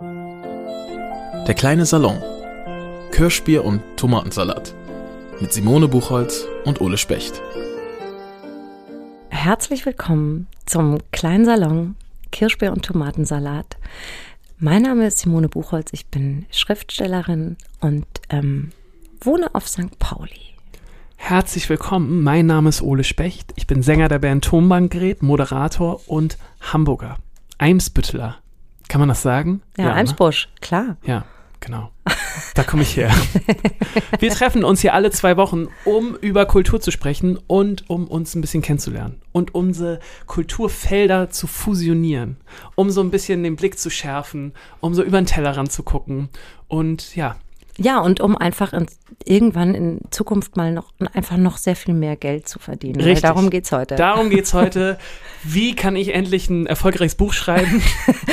Der kleine Salon. Kirschbier und Tomatensalat. Mit Simone Buchholz und Ole Specht. Herzlich willkommen zum kleinen Salon Kirschbier und Tomatensalat. Mein Name ist Simone Buchholz, ich bin Schriftstellerin und ähm, wohne auf St. Pauli. Herzlich willkommen, mein Name ist Ole Specht, ich bin Sänger der Band Tonbankgerät, Moderator und Hamburger. Eimsbütteler. Kann man das sagen? Ja, ja Eimsbusch, ne? klar. Ja, genau. Da komme ich her. Wir treffen uns hier alle zwei Wochen, um über Kultur zu sprechen und um uns ein bisschen kennenzulernen und unsere Kulturfelder zu fusionieren, um so ein bisschen den Blick zu schärfen, um so über den Tellerrand zu gucken und ja, ja, und um einfach in, irgendwann in Zukunft mal noch einfach noch sehr viel mehr Geld zu verdienen. Richtig. darum geht's heute. Darum geht's heute. Wie kann ich endlich ein erfolgreiches Buch schreiben,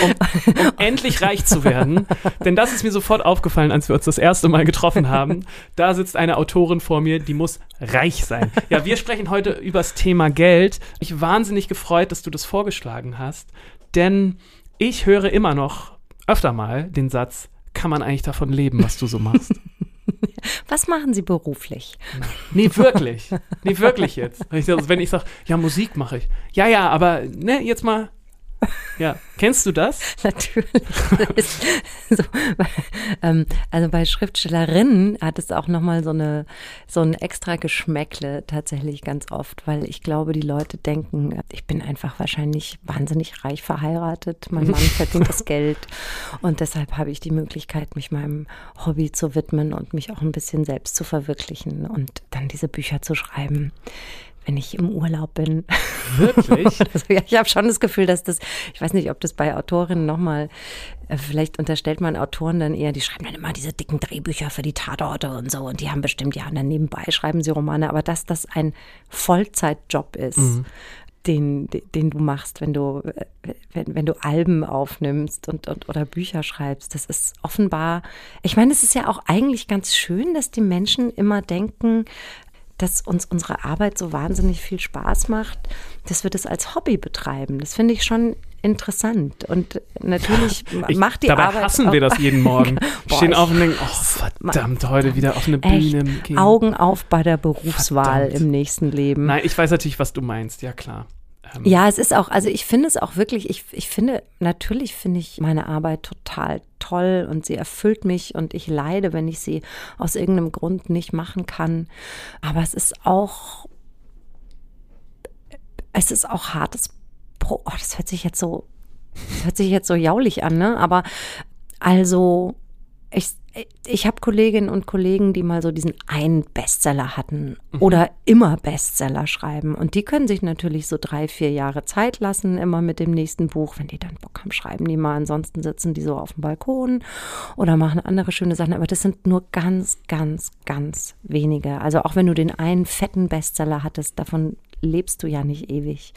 um, um endlich reich zu werden? Denn das ist mir sofort aufgefallen, als wir uns das erste Mal getroffen haben. Da sitzt eine Autorin vor mir, die muss reich sein. Ja, wir sprechen heute über das Thema Geld. Ich wahnsinnig gefreut, dass du das vorgeschlagen hast, denn ich höre immer noch öfter mal den Satz, kann man eigentlich davon leben, was du so machst? Was machen Sie beruflich? Nee, wirklich. Nee, wirklich jetzt. Wenn ich sage, ja, Musik mache ich. Ja, ja, aber ne, jetzt mal ja, kennst du das? Natürlich. so, ähm, also bei Schriftstellerinnen hat es auch nochmal so eine so ein extra Geschmäckle tatsächlich ganz oft, weil ich glaube, die Leute denken, ich bin einfach wahrscheinlich wahnsinnig reich verheiratet, mein Mann verdient das Geld und deshalb habe ich die Möglichkeit, mich meinem Hobby zu widmen und mich auch ein bisschen selbst zu verwirklichen und dann diese Bücher zu schreiben wenn ich im Urlaub bin. Wirklich? also, ja, ich habe schon das Gefühl, dass das, ich weiß nicht, ob das bei Autorinnen nochmal, äh, vielleicht unterstellt man Autoren dann eher, die schreiben dann immer diese dicken Drehbücher für die Tatorte und so und die haben bestimmt, ja, und dann nebenbei schreiben sie Romane, aber dass das ein Vollzeitjob ist. Mhm. Den, den du machst, wenn du, wenn, wenn du Alben aufnimmst und, und oder Bücher schreibst. Das ist offenbar, ich meine, es ist ja auch eigentlich ganz schön, dass die Menschen immer denken, dass uns unsere Arbeit so wahnsinnig viel Spaß macht, dass wir das als Hobby betreiben. Das finde ich schon interessant. Und natürlich ich, macht die dabei Arbeit. Dabei hassen wir das jeden Morgen. Boah, Stehen auf und denken, oh verdammt, heute wieder auf eine Bühne gehen. Augen auf bei der Berufswahl verdammt. im nächsten Leben. Nein, ich weiß natürlich, was du meinst, ja klar. Ja, es ist auch, also ich finde es auch wirklich, ich, ich finde, natürlich finde ich meine Arbeit total toll und sie erfüllt mich und ich leide, wenn ich sie aus irgendeinem Grund nicht machen kann. Aber es ist auch, es ist auch hartes. Oh, das hört sich jetzt so, das hört sich jetzt so jaulig an, ne? Aber also, ich, ich habe Kolleginnen und Kollegen, die mal so diesen einen Bestseller hatten mhm. oder immer Bestseller schreiben. Und die können sich natürlich so drei, vier Jahre Zeit lassen, immer mit dem nächsten Buch. Wenn die dann Bock haben, schreiben die mal. Ansonsten sitzen die so auf dem Balkon oder machen andere schöne Sachen. Aber das sind nur ganz, ganz, ganz wenige. Also auch wenn du den einen fetten Bestseller hattest, davon lebst du ja nicht ewig.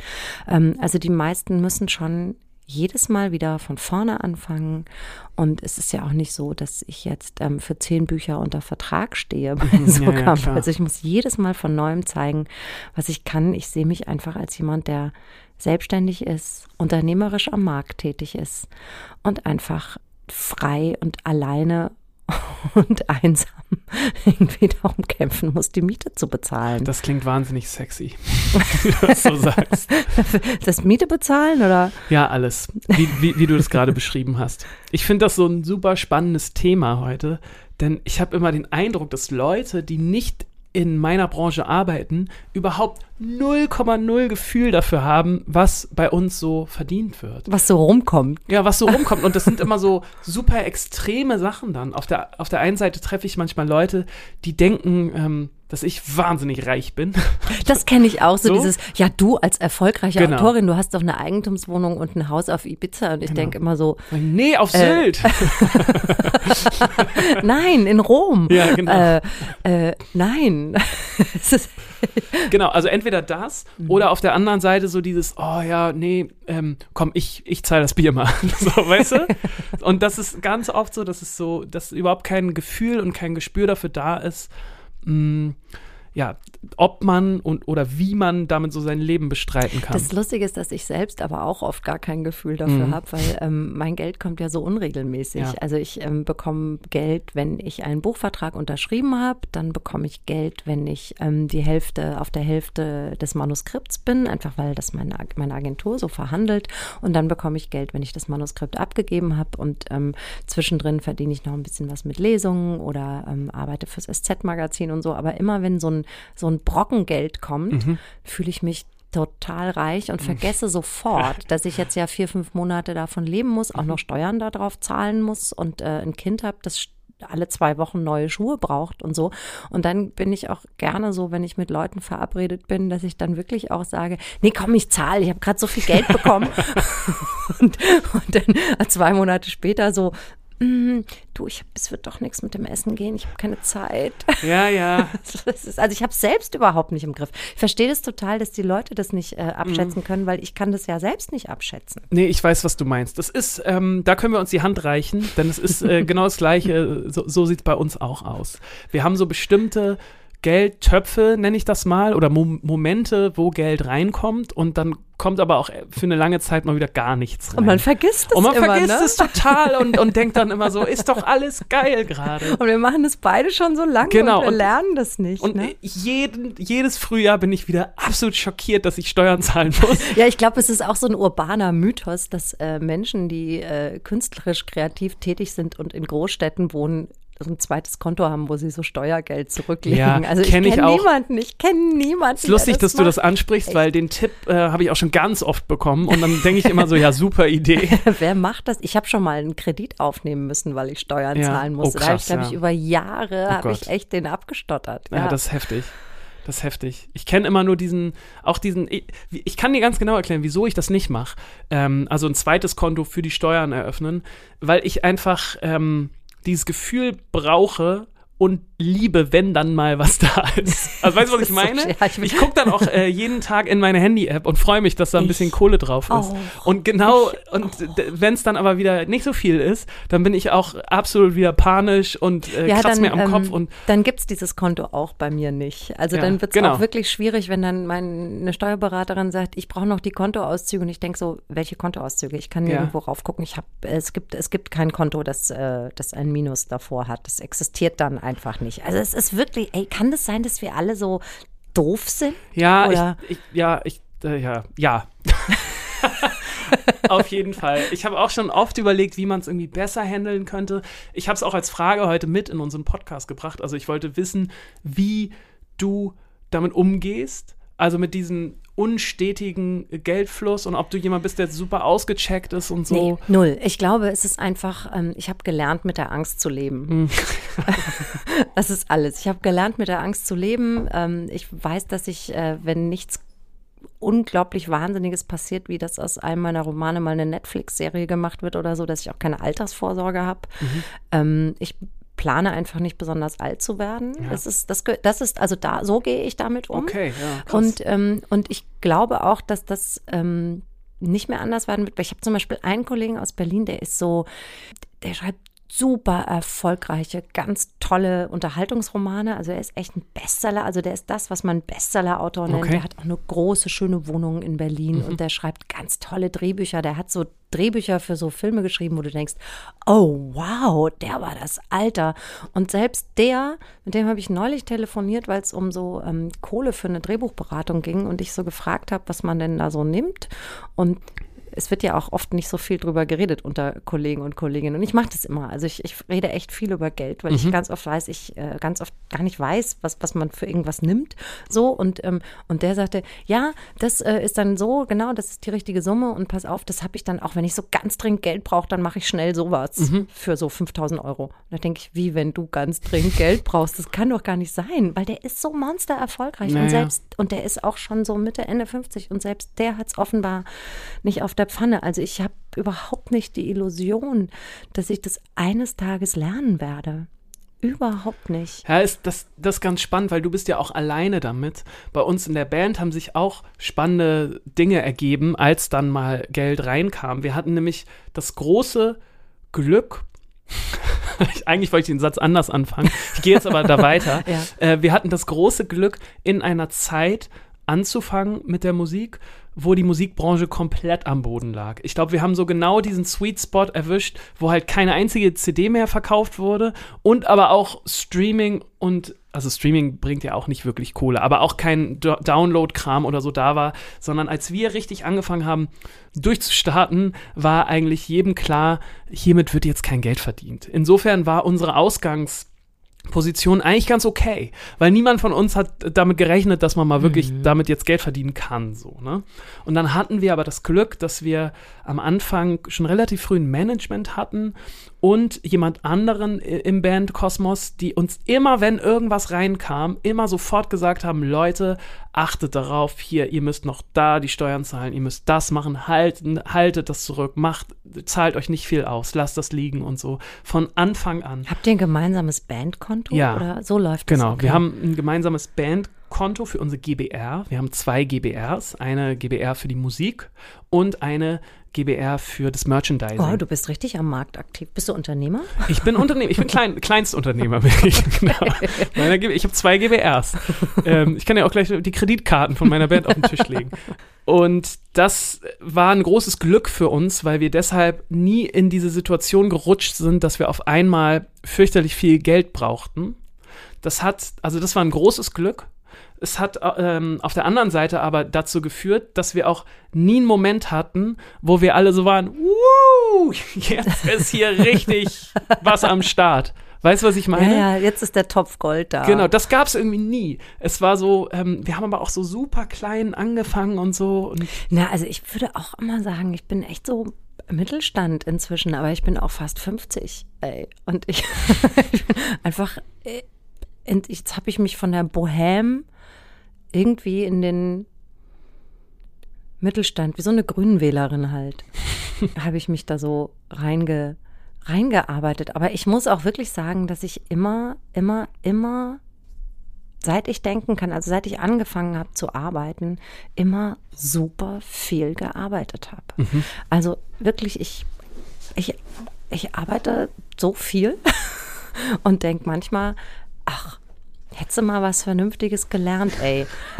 Ähm, also die meisten müssen schon jedes Mal wieder von vorne anfangen. Und es ist ja auch nicht so, dass ich jetzt ähm, für zehn Bücher unter Vertrag stehe bei so ja, ja, Also ich muss jedes Mal von neuem zeigen, was ich kann. Ich sehe mich einfach als jemand, der selbstständig ist, unternehmerisch am Markt tätig ist und einfach frei und alleine und einsam irgendwie darum kämpfen muss, die Miete zu bezahlen. Das klingt wahnsinnig sexy, wie du das so sagst. Das Miete bezahlen oder? Ja, alles, wie, wie, wie du das gerade beschrieben hast. Ich finde das so ein super spannendes Thema heute, denn ich habe immer den Eindruck, dass Leute, die nicht in meiner Branche arbeiten, überhaupt 0,0 Gefühl dafür haben, was bei uns so verdient wird. Was so rumkommt. Ja, was so rumkommt. Und das sind immer so super extreme Sachen dann. Auf der, auf der einen Seite treffe ich manchmal Leute, die denken, ähm, dass ich wahnsinnig reich bin. Das kenne ich auch, so, so, dieses, ja, du als erfolgreiche genau. Autorin, du hast doch eine Eigentumswohnung und ein Haus auf Ibiza und ich genau. denke immer so. Nee, auf äh, Sylt. nein, in Rom. Ja, genau. Äh, äh, nein. genau, also entweder das mhm. oder auf der anderen Seite so dieses, oh ja, nee, ähm, komm, ich, ich zahle das Bier mal. so, weißt du? Und das ist ganz oft so, dass es so, dass überhaupt kein Gefühl und kein Gespür dafür da ist, mh, mm, ja, ob man und oder wie man damit so sein Leben bestreiten kann. Das Lustige ist, dass ich selbst aber auch oft gar kein Gefühl dafür Mhm. habe, weil ähm, mein Geld kommt ja so unregelmäßig. Ja. Also ich ähm, bekomme Geld, wenn ich einen Buchvertrag unterschrieben habe, dann bekomme ich Geld, wenn ich ähm, die Hälfte auf der Hälfte des Manuskripts bin, einfach weil das meine, meine Agentur so verhandelt. Und dann bekomme ich Geld, wenn ich das Manuskript abgegeben habe. Und ähm, zwischendrin verdiene ich noch ein bisschen was mit Lesungen oder ähm, arbeite fürs SZ-Magazin und so. Aber immer wenn so ein, so ein Brocken Geld kommt, Mhm. fühle ich mich total reich und vergesse sofort, dass ich jetzt ja vier, fünf Monate davon leben muss, auch Mhm. noch Steuern darauf zahlen muss und äh, ein Kind habe, das alle zwei Wochen neue Schuhe braucht und so. Und dann bin ich auch gerne so, wenn ich mit Leuten verabredet bin, dass ich dann wirklich auch sage, nee, komm, ich zahle, ich habe gerade so viel Geld bekommen. und, und dann zwei Monate später so, "Mm, du, ich hab, es wird doch nichts mit dem Essen gehen, ich habe keine Zeit. ja, ja. Ist, also ich habe es selbst überhaupt nicht im Griff. Ich verstehe das total, dass die Leute das nicht äh, abschätzen Mhm. können, weil ich kann das ja selbst nicht abschätzen. Nee, ich weiß, was du meinst. Das ist, ähm, da können wir uns die Hand reichen, denn es ist äh, genau das Gleiche. So, so sieht es bei uns auch aus. Wir haben so bestimmte Geldtöpfe, nenne ich das mal, oder Mo Momente, wo Geld reinkommt und dann kommt aber auch für eine lange Zeit mal wieder gar nichts rein. Und man vergisst es Und man immer, vergisst ne? es total und, und denkt dann immer so, ist doch alles geil gerade. Und wir machen das beide schon so lange Genau, und wir und- lernen das nicht. Und ne? jeden, jedes Frühjahr bin ich wieder absolut schockiert, dass ich Steuern zahlen muss. Ja, ich glaube, es ist auch so ein urbaner Mythos, dass äh, Menschen, die äh, künstlerisch kreativ tätig sind und in Großstädten wohnen, ein zweites Konto haben, wo sie so Steuergeld zurücklegen. Ja, also ich kenn ich kenne auch. niemanden, ich kenne niemanden. Es ist lustig, der dass du das macht. ansprichst, weil den Tipp äh, habe ich auch schon ganz oft bekommen und dann denke ich immer so, ja, super Idee. Wer macht das? Ich habe schon mal einen Kredit aufnehmen müssen, weil ich Steuern Ja. zahlen Oh, musste. da habe ich, krass, glaube ja. ich, über Jahre habe Gott. ich echt den abgestottert. Ja, das ist heftig. Das ist heftig. Ich kenne immer nur diesen, auch diesen, ich, ich kann dir ganz genau erklären, wieso ich das nicht mache. Ähm, also ein zweites Konto für die Steuern eröffnen, weil ich einfach ähm, dieses Gefühl brauche und liebe, wenn dann mal was da ist. Also weißt du, was ich so meine? schwer. Ich- ich gucke dann auch äh, jeden Tag in meine Handy-App und freue mich, dass da ein bisschen Kohle drauf ist. auch. Und genau, und wenn es dann aber wieder nicht so viel ist, dann bin ich auch absolut wieder panisch und äh, ja, dann, mir am ähm, Kopf und dann gibt es dieses Konto auch bei mir nicht. Also Ja, dann wird es genau. auch wirklich schwierig, wenn dann meine Steuerberaterin sagt, ich brauche noch die Kontoauszüge und ich denke so, welche Kontoauszüge? Ich kann nirgendwo raufgucken. Ich hab, es gibt es gibt kein Konto, das äh, das ein Minus davor hat. Das existiert dann einfach nicht. Also es ist wirklich, ey, kann das sein, dass wir alle so doof sind? Ja, Oder- ich, ich, ja, ich, äh, ja, ja. Auf jeden Fall. Ich habe auch schon oft überlegt, wie man es irgendwie besser handeln könnte. Ich habe es auch als Frage heute mit in unseren Podcast gebracht. Also ich wollte wissen, wie du damit umgehst. Also mit diesem unstetigen Geldfluss und ob du jemand bist, der super ausgecheckt ist und so. Nee, null. Ich glaube, es ist einfach, ähm, ich habe gelernt, mit der Angst zu leben. Hm. das ist alles. Ich habe gelernt, mit der Angst zu leben. Ähm, ich weiß, dass ich, äh, wenn nichts unglaublich Wahnsinniges passiert, wie das aus einem meiner Romane mal eine Netflix-Serie gemacht wird oder so, dass ich auch keine Altersvorsorge habe. Mhm. Ähm, ich plane einfach nicht besonders alt zu werden. Das ist, das, das ist, also da, so gehe ich damit um. Okay, ja, krass. Und, ähm, und ich glaube auch, dass das ähm, nicht mehr anders werden wird. Weil Ich habe zum Beispiel einen Kollegen aus Berlin, der ist so, der schreibt super erfolgreiche, ganz tolle Unterhaltungsromane. Also er ist echt ein Bestseller. Also der ist das, was man Bestseller-Autor nennt. Okay. Der hat auch eine große, schöne Wohnung in Berlin und der schreibt ganz tolle Drehbücher. Der hat so Drehbücher für so Filme geschrieben, wo du denkst, oh wow, der war das Alter. Und selbst der, mit dem habe ich neulich telefoniert, weil es um so ähm, Kohle für eine Drehbuchberatung ging und ich so gefragt habe, was man denn da so nimmt. Und es wird ja auch oft nicht so viel drüber geredet unter Kollegen und Kolleginnen. Und ich mache das immer. Also ich, ich rede echt viel über Geld, weil ich ganz oft weiß, ich äh, ganz oft gar nicht weiß, was, was man für irgendwas nimmt. So und, ähm, und der sagte, ja, das äh, ist dann so, genau, das ist die richtige Summe und pass auf, das habe ich dann auch, wenn ich so ganz dringend Geld brauche, dann mache ich schnell sowas für so 5000 Euro. Und da denke ich, wie, wenn du ganz dringend Geld brauchst, das kann doch gar nicht sein, weil der ist so monster erfolgreich Naja. und selbst, und der ist auch schon so Mitte, Ende 50 und selbst der hat es offenbar nicht auf der Pfanne. Also ich habe überhaupt nicht die Illusion, dass ich das eines Tages lernen werde. Überhaupt nicht. Ja, ist das, das ist ganz spannend, weil du bist ja auch alleine damit. Bei uns in der Band haben sich auch spannende Dinge ergeben, als dann mal Geld reinkam. Wir hatten nämlich das große Glück, eigentlich wollte ich den Satz anders anfangen. Ich gehe jetzt aber da weiter. Ja. Äh, wir hatten das große Glück, in einer Zeit anzufangen mit der Musik, wo die Musikbranche komplett am Boden lag. Ich glaube, wir haben so genau diesen Sweet Spot erwischt, wo halt keine einzige CD mehr verkauft wurde und aber auch Streaming und also Streaming bringt ja auch nicht wirklich Kohle, aber auch kein Do Download-Kram oder so da war, sondern als wir richtig angefangen haben durchzustarten, war eigentlich jedem klar, hiermit wird jetzt kein Geld verdient. Insofern war unsere Ausgangs Position eigentlich ganz okay, weil niemand von uns hat damit gerechnet, dass man mal wirklich Mhm. damit jetzt Geld verdienen kann, so, ne? Und dann hatten wir aber das Glück, dass wir am Anfang schon relativ früh ein Management hatten und jemand anderen im Bandkosmos, die uns immer, wenn irgendwas reinkam, immer sofort gesagt haben, Leute, achtet darauf, hier, ihr müsst noch da die Steuern zahlen, ihr müsst das machen, halten, haltet das zurück, macht, zahlt euch nicht viel aus, lasst das liegen und so. Von Anfang an. Habt ihr ein gemeinsames Bandkonto? Ja. Oder so läuft das? Genau, okay. wir haben ein gemeinsames Bandkonto für unsere GBR. Wir haben zwei GBRs, eine GBR für die Musik und eine GBR für das Merchandising. Oh, du bist richtig am Markt aktiv. Bist du Unternehmer? ich bin Unternehmer, ich bin klein, Kleinstunternehmer, bin ich. Genau. Meiner ich habe zwei GBRs. Ähm, ich kann ja auch gleich die Kreditkarten von meiner Band auf den Tisch legen. Und das war ein großes Glück für uns, weil wir deshalb nie in diese Situation gerutscht sind, dass wir auf einmal fürchterlich viel Geld brauchten. Das hat, also das war ein großes Glück. Es hat ähm, auf der anderen Seite aber dazu geführt, dass wir auch nie einen Moment hatten, wo wir alle so waren, Wuh, jetzt ist hier richtig was am Start. Weißt du, was ich meine? Ja, ja, jetzt ist der Topf Gold da. Genau, das gab es irgendwie nie. Es war so, ähm, wir haben aber auch so super klein angefangen und so. Und Na, also ich würde auch immer sagen, ich bin echt so Mittelstand inzwischen, aber ich bin auch fast 50. Ey. Und ich, ich bin einfach, äh, jetzt habe ich mich von der Bohème irgendwie in den Mittelstand, wie so eine Grünenwählerin halt, habe ich mich da so reinge, reingearbeitet. Aber ich muss auch wirklich sagen, dass ich immer, immer, immer seit ich denken kann, also seit ich angefangen habe zu arbeiten, immer super viel gearbeitet habe. Also wirklich, ich, ich, ich arbeite so viel und denke manchmal, ach, hättest du mal was Vernünftiges gelernt, ey.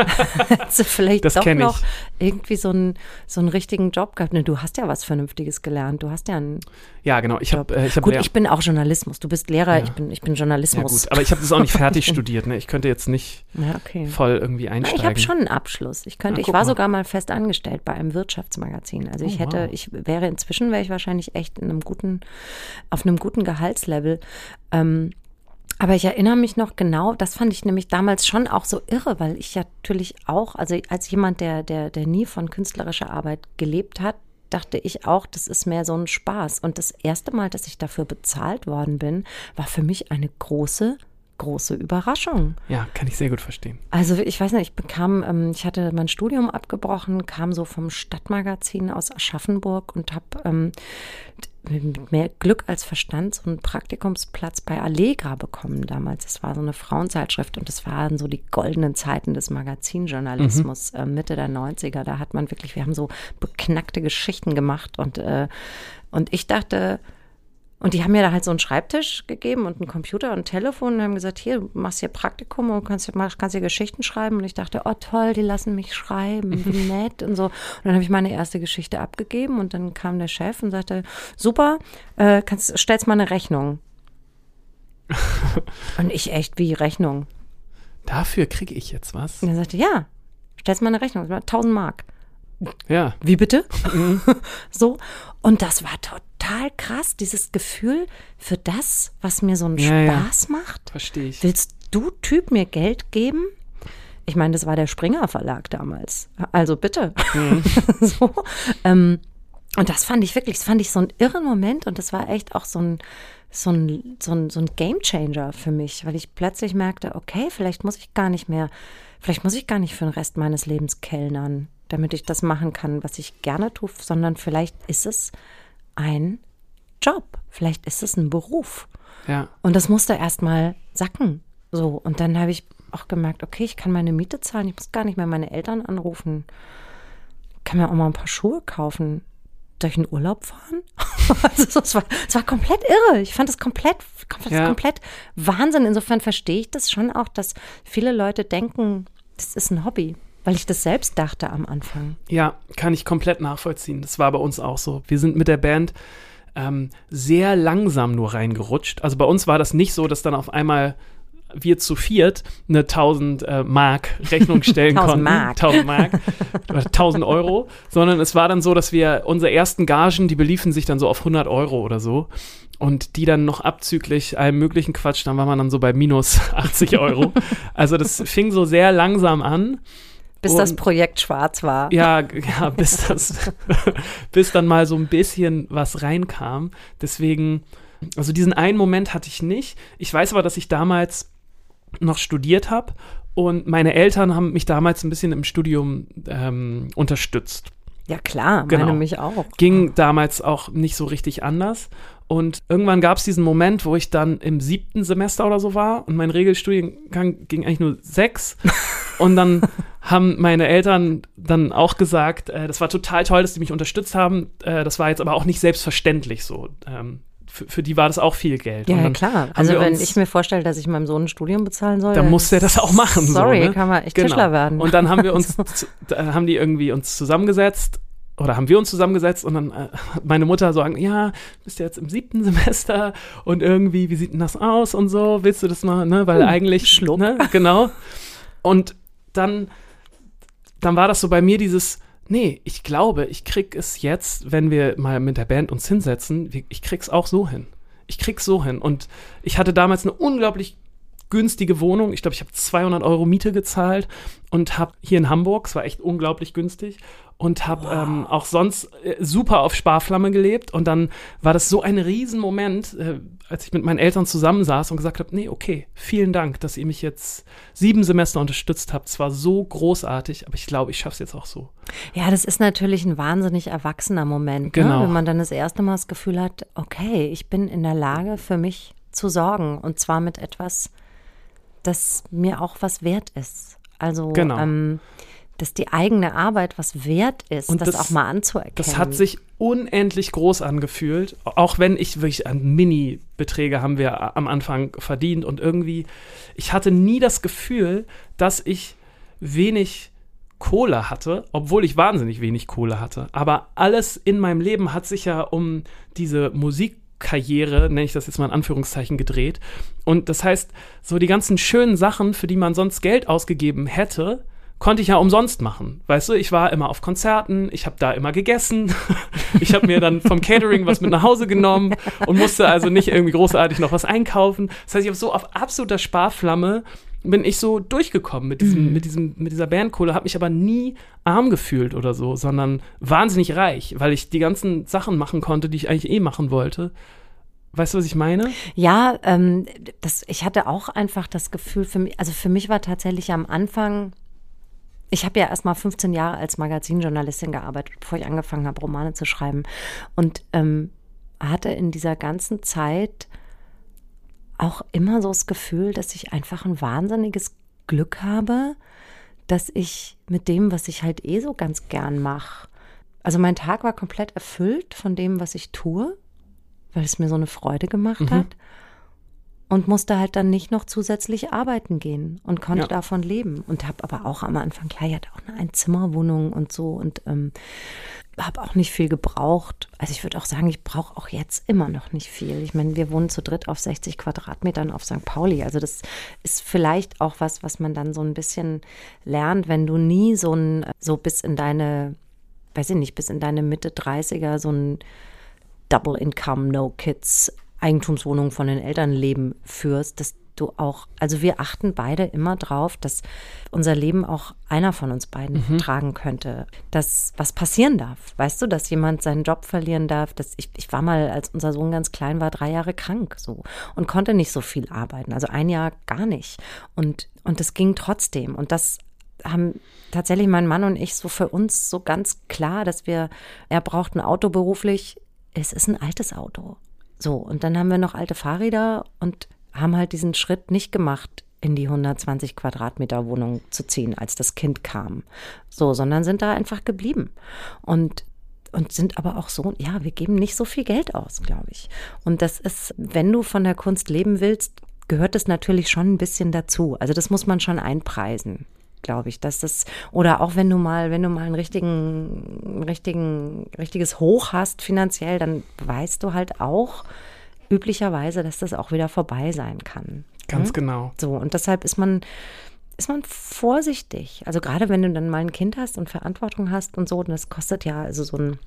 hättest du vielleicht Das doch ich. noch irgendwie so einen, so einen richtigen Job gehabt. Ne, du hast ja was Vernünftiges gelernt. Du hast ja einen ja, genau. Ich habe äh, ich hab Gut, ich bin auch Journalismus. Du bist Lehrer, Ja. ich bin, ich bin ja, Journalismus. gut, aber ich habe das auch nicht fertig studiert. Ne? Ich könnte jetzt nicht Ja, okay. voll irgendwie Na, einsteigen. Ich habe schon einen Abschluss. Ich könnte, Ah, ich war mal. sogar mal fest angestellt bei einem Wirtschaftsmagazin. Also ich Oh, hätte, wow. ich wäre inzwischen wäre ich wahrscheinlich echt in einem guten, auf einem guten Gehaltslevel. Ähm, aber ich erinnere mich noch genau, das fand ich nämlich damals schon auch so irre, weil ich natürlich auch, also als jemand, der, der, der nie von künstlerischer Arbeit gelebt hat, dachte ich auch, das ist mehr so ein Spaß. Und das erste Mal, dass ich dafür bezahlt worden bin, war für mich eine große, große Überraschung. Ja, kann ich sehr gut verstehen. Also ich weiß nicht, ich bekam, ähm, ich hatte mein Studium abgebrochen, kam so vom Stadtmagazin aus Aschaffenburg und habe ähm, mit mehr Glück als Verstand so einen Praktikumsplatz bei Allegra bekommen damals. Das war so eine Frauenzeitschrift und das waren so die goldenen Zeiten des Magazinjournalismus, äh, Mitte der 90er. Da hat man wirklich, wir haben so beknackte Geschichten gemacht und, äh, und ich dachte, und die haben mir da halt so einen Schreibtisch gegeben und einen Computer und ein Telefon und haben gesagt, hier, du machst hier Praktikum und kannst, hier- kannst hier Geschichten schreiben. Und ich dachte, oh toll, die lassen mich schreiben, wie nett und so. Und dann habe ich meine erste Geschichte abgegeben und dann kam der Chef und sagte, super, äh, kannst, stellst mal eine Rechnung. und ich echt, wie Rechnung? Dafür kriege ich jetzt was. Und er sagte, ja, stellst mal eine Rechnung, das war 1000 Mark. Ja. Wie bitte? so. Und das war total krass, dieses Gefühl für das, was mir so einen Ja, ja. Spaß macht. Verstehe ich. Willst du, Typ, mir Geld geben? Ich meine, das war der Springer Verlag damals. Also bitte. so. Ähm, und das fand ich wirklich, das fand ich so einen irren Moment und das war echt auch so ein, so ein, so ein, so ein Game Changer für mich, weil ich plötzlich merkte, okay, vielleicht muss ich gar nicht mehr, vielleicht muss ich gar nicht für den Rest meines Lebens kellnern, damit ich das machen kann, was ich gerne tue, sondern vielleicht ist es ein Job, vielleicht ist es ein Beruf. Ja. Und das musste erst mal sacken. So. Und dann habe ich auch gemerkt, okay, ich kann meine Miete zahlen, ich muss gar nicht mehr meine Eltern anrufen. Ich kann mir auch mal ein paar Schuhe kaufen. durch den Urlaub fahren? also es war, es war komplett irre. Ich fand es komplett, komplett, Ja. komplett Wahnsinn. Insofern verstehe ich das schon auch, dass viele Leute denken, das ist ein Hobby. Weil ich das selbst dachte am Anfang. Ja, kann ich komplett nachvollziehen. Das war bei uns auch so. Wir sind mit der Band ähm, sehr langsam nur reingerutscht. Also bei uns war das nicht so, dass dann auf einmal wir zu viert eine 1000 äh, Mark Rechnung stellen 1000 konnten. Mark. 1000 Mark. oder 1000 Euro. Sondern es war dann so, dass wir unsere ersten Gagen, die beliefen sich dann so auf 100 Euro oder so. Und die dann noch abzüglich allem möglichen Quatsch, dann war man dann so bei minus 80 Euro. Also das fing so sehr langsam an. Bis das Und- Projekt schwarz war. Ja, ja bis das, bis dann mal so ein bisschen was reinkam. Deswegen, also diesen einen Moment hatte ich nicht. Ich weiß aber, dass ich damals noch studiert habe und meine Eltern haben mich damals ein bisschen im Studium ähm, unterstützt. Ja, klar, Genau. meine mich auch. Ging damals auch nicht so richtig anders. Und irgendwann gab es diesen Moment, wo ich dann im siebten Semester oder so war und mein Regelstudiengang ging eigentlich nur sechs. Und dann haben meine Eltern dann auch gesagt, äh, das war total toll, dass die mich unterstützt haben. Äh, das war jetzt aber auch nicht selbstverständlich so. Ähm, für, für die war das auch viel Geld. Ja, klar. Also wenn ich mir vorstelle, dass ich meinem Sohn ein Studium bezahlen soll, dann muss der das auch machen. Sorry, so, ne? kann man echt Genau. Tischler werden. Und dann haben wir uns, da haben die irgendwie uns zusammengesetzt oder haben wir uns zusammengesetzt und dann äh, hat meine Mutter so sagen, ja, bist du jetzt im siebten Semester und irgendwie, wie sieht denn das aus und so, willst du das mal, ne, weil Hm, eigentlich, Schluck. ne, genau. Und dann, dann war das so bei mir dieses, nee, ich glaube, ich krieg es jetzt, wenn wir mal mit der Band uns hinsetzen, ich krieg's auch so hin. Ich krieg's so hin. Und ich hatte damals eine unglaublich günstige Wohnung. Ich glaube, ich habe 200 Euro Miete gezahlt und habe hier in Hamburg, es war echt unglaublich günstig, und habe ähm, auch sonst äh, super auf Sparflamme gelebt. Und dann war das so ein Riesenmoment, äh, als ich mit meinen Eltern zusammensaß und gesagt habe, nee, okay, vielen Dank, dass ihr mich jetzt sieben Semester unterstützt habt. Es war so großartig, aber ich glaube, ich schaffe es jetzt auch so. Ja, das ist natürlich ein wahnsinnig erwachsener Moment, Genau. ne? wenn man dann das erste Mal das Gefühl hat, okay, ich bin in der Lage, für mich zu sorgen und zwar mit etwas, das mir auch was wert ist. Also, Genau. ähm, dass die eigene Arbeit was wert ist, Und das, das- auch mal anzuerkennen. Das hat sich unendlich groß angefühlt, auch wenn ich wirklich an Mini-Beträge haben wir am Anfang verdient und irgendwie, ich hatte nie das Gefühl, dass ich wenig Kohle hatte, obwohl ich wahnsinnig wenig Kohle hatte. Aber alles in meinem Leben hat sich ja um diese Musikkarriere, nenne ich das jetzt mal in Anführungszeichen, gedreht. Und das heißt, so die ganzen schönen Sachen, für die man sonst Geld ausgegeben hätte, konnte ich ja umsonst machen. Weißt du, ich war immer auf Konzerten, ich habe da immer gegessen, ich habe mir dann vom Catering was mit nach Hause genommen und musste also nicht irgendwie großartig noch was einkaufen. Das heißt, ich habe so auf absoluter Sparflamme bin ich so durchgekommen mit diesem, mit diesem, mit dieser Bandkohle, habe mich aber nie arm gefühlt oder so, sondern wahnsinnig reich, weil ich die ganzen Sachen machen konnte, die ich eigentlich eh machen wollte. Weißt du, was ich meine? Ja, ähm, das, ich hatte auch einfach das Gefühl, für mich, also für mich war tatsächlich am Anfang, ich habe ja erst mal 15 Jahre als Magazinjournalistin gearbeitet, bevor ich angefangen habe, Romane zu schreiben. Und ähm, hatte in dieser ganzen Zeit auch immer so das Gefühl, dass ich einfach ein wahnsinniges Glück habe, dass ich mit dem, was ich halt eh so ganz gern mache, also mein Tag war komplett erfüllt von dem, was ich tue, weil es mir so eine Freude gemacht hat und musste halt dann nicht noch zusätzlich arbeiten gehen und konnte Ja. davon leben und habe aber auch am Anfang, ja, ich hatte auch eine Einzimmerwohnung und so und ähm, habe auch nicht viel gebraucht. Also ich würde auch sagen, ich brauche auch jetzt immer noch nicht viel. Ich meine, wir wohnen zu dritt auf 60 Quadratmetern auf St. Pauli. Also das ist vielleicht auch was, was man dann so ein bisschen lernt, wenn du nie so ein, so bis in deine, weiß ich nicht, bis in deine Mitte 30er so ein Double Income, No Kids, Eigentumswohnung von den Eltern leben führst, dass du auch, also wir achten beide immer drauf, dass unser Leben auch einer von uns beiden tragen könnte. Dass was passieren darf. Weißt du, dass jemand seinen Job verlieren darf. Dass ich, ich war mal, als unser Sohn ganz klein war, drei Jahre krank so und konnte nicht so viel arbeiten. Also ein Jahr gar nicht. Und, und das ging trotzdem. Und das haben tatsächlich mein Mann und ich so für uns so ganz klar, dass wir, er braucht ein Auto beruflich, es ist ein altes Auto. So, und dann haben wir noch alte Fahrräder und haben halt diesen Schritt nicht gemacht, in die 120 Quadratmeter Wohnung zu ziehen, als das Kind kam. So, sondern sind da einfach geblieben. Und und sind aber auch so, ja, wir geben nicht so viel Geld aus, glaube ich. Und das ist, wenn du von der Kunst leben willst, gehört es natürlich schon ein bisschen dazu. Also das muss man schon einpreisen glaube ich, dass das oder auch wenn du mal, wenn du mal einen richtigen, richtigen, richtiges Hoch hast finanziell, dann weißt du halt auch üblicherweise, dass das auch wieder vorbei sein kann. Ganz Hm? genau. So und deshalb ist man ist man vorsichtig. Also gerade wenn du dann mal ein Kind hast und Verantwortung hast und so, und das kostet ja also so ein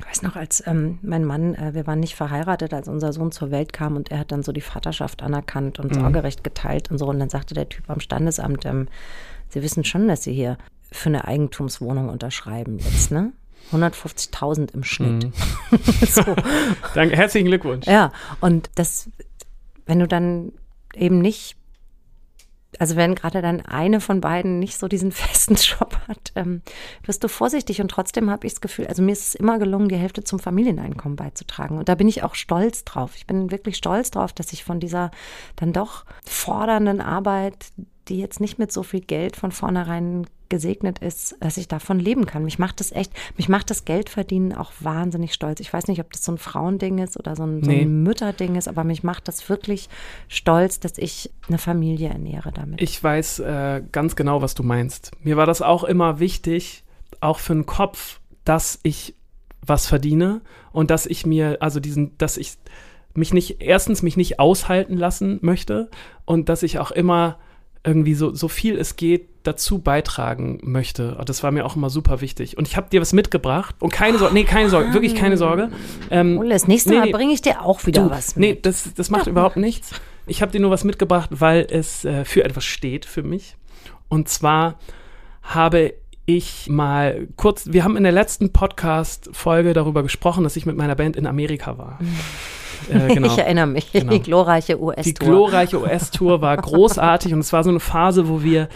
ich weiß noch, als ähm, mein Mann, äh, wir waren nicht verheiratet, als unser Sohn zur Welt kam und er hat dann so die Vaterschaft anerkannt und Sorgerecht geteilt und so. Und dann sagte der Typ am Standesamt, ähm, Sie wissen schon, dass Sie hier für eine Eigentumswohnung unterschreiben jetzt, ne? 150.000 im Schnitt. so. Danke, herzlichen Glückwunsch. Ja, und das, wenn du dann eben nicht, also wenn gerade dann eine von beiden nicht so diesen festen Job hat, ähm, wirst du vorsichtig und trotzdem habe ich das Gefühl, also mir ist es immer gelungen, die Hälfte zum Familieneinkommen beizutragen. Und da bin ich auch stolz drauf. Ich bin wirklich stolz drauf, dass ich von dieser dann doch fordernden Arbeit, die jetzt nicht mit so viel Geld von vornherein gesegnet ist, dass ich davon leben kann. Mich macht das echt, mich macht das Geldverdienen auch wahnsinnig stolz. Ich weiß nicht, ob das so ein Frauending ist oder so ein, so Nee. ein Mütterding ist, aber mich macht das wirklich stolz, dass ich eine Familie ernähre damit. Ich weiß äh, ganz genau, was du meinst. Mir war das auch immer wichtig, auch für den Kopf, dass ich was verdiene und dass ich mir, also diesen, dass ich mich nicht, erstens mich nicht aushalten lassen möchte und dass ich auch immer irgendwie so, so viel es geht dazu beitragen möchte. Das war mir auch immer super wichtig. Und ich habe dir was mitgebracht. Und keine Sorge, nee, keine Sorge, wirklich keine Sorge. Ähm, Ole, das nächste nee, Mal nee. bringe ich dir auch wieder Du, was nee, mit. das, das macht überhaupt nichts. Ich habe dir nur was mitgebracht, weil es äh, für etwas steht für mich. Und zwar habe ich mal kurz, wir haben in der letzten Podcast-Folge darüber gesprochen, dass ich mit meiner Band in Amerika war. Äh, genau. Ich erinnere mich, Genau. die glorreiche Die US-Tour. glorreiche US-Tour war großartig und es war so eine Phase, wo wir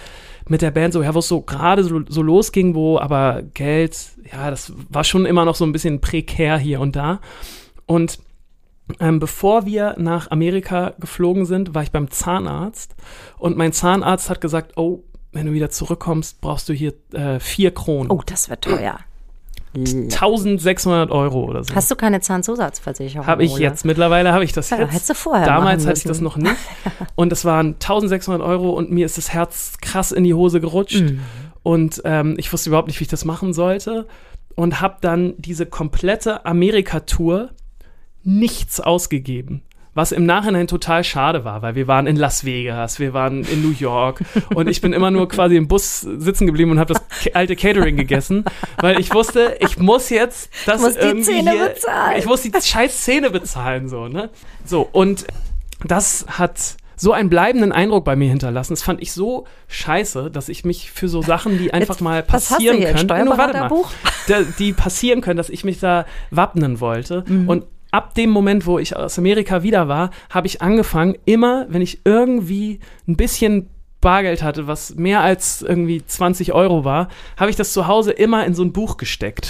mit der Band so, ja, wo es so gerade so, so losging, wo aber Geld, ja, das war schon immer noch so ein bisschen prekär hier und da. Und ähm, bevor wir nach Amerika geflogen sind, war ich beim Zahnarzt und mein Zahnarzt hat gesagt, oh, wenn du wieder zurückkommst, brauchst du hier äh, vier Kronen. Oh, das wird teuer. 1600 Euro oder so. Hast du keine Zahnzusatzversicherung? Habe ich jetzt. Mittlerweile habe ich das Ja, jetzt. hättest du vorher Damals hatte ich das noch nicht. Und es waren 1600 Euro und mir ist das Herz krass in die Hose gerutscht. Mhm. Und ähm, ich wusste überhaupt nicht, wie ich das machen sollte. Und habe dann diese komplette Amerika-Tour nichts ausgegeben. Was im Nachhinein total schade war, weil wir waren in Las Vegas, wir waren in New York und ich bin immer nur quasi im Bus sitzen geblieben und habe das alte Catering gegessen, weil ich wusste, ich muss jetzt das musst die irgendwie Zähne bezahlen. Ich muss die scheiß Zähne bezahlen so, ne? So und das hat so einen bleibenden Eindruck bei mir hinterlassen. Das fand ich so scheiße, dass ich mich für so Sachen, die einfach Jetzt, mal passieren können, Nur warte mal, die passieren können, dass ich mich da wappnen wollte. Mhm. Und ab dem Moment, wo ich aus Amerika wieder war, habe ich angefangen, immer, wenn ich irgendwie ein bisschen Bargeld hatte, was mehr als irgendwie 20 Euro war, habe ich das zu Hause immer in so ein Buch gesteckt.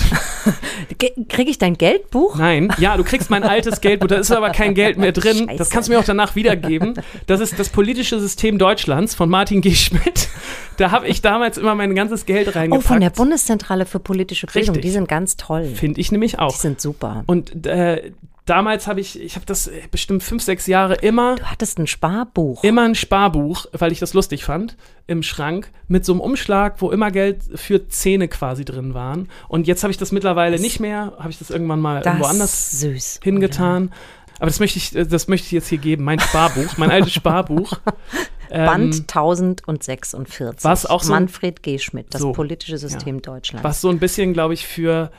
Kriege ich dein Geldbuch? Nein, ja, du kriegst mein altes Geldbuch, da ist aber kein Geld mehr drin. Scheiße. Das kannst du mir auch danach wiedergeben. Das ist das politische System Deutschlands von Martin G. Schmidt. Da habe ich damals immer mein ganzes Geld Oh, reingepackt. von der Bundeszentrale für politische Bildung. Richtig. Die sind ganz toll. Finde ich nämlich auch. Die sind super. Und äh, damals habe ich, ich habe das äh, bestimmt fünf, sechs Jahre immer, Du hattest ein Sparbuch. immer ein Sparbuch, weil ich das lustig fand, im Schrank mit so einem Umschlag, wo immer Geld für Zähne quasi drin waren. Und jetzt habe ich das mittlerweile nicht mehr, habe ich das irgendwann mal das irgendwo anders süß. hingetan. Aber das möchte ich, äh, das möchte ich jetzt hier geben, mein Sparbuch, mein altes Sparbuch. Ähm, Band 1046. was auch so Manfred G. Schmidt, das So, politische System Deutschlands. was so ein bisschen, glaube ich, für,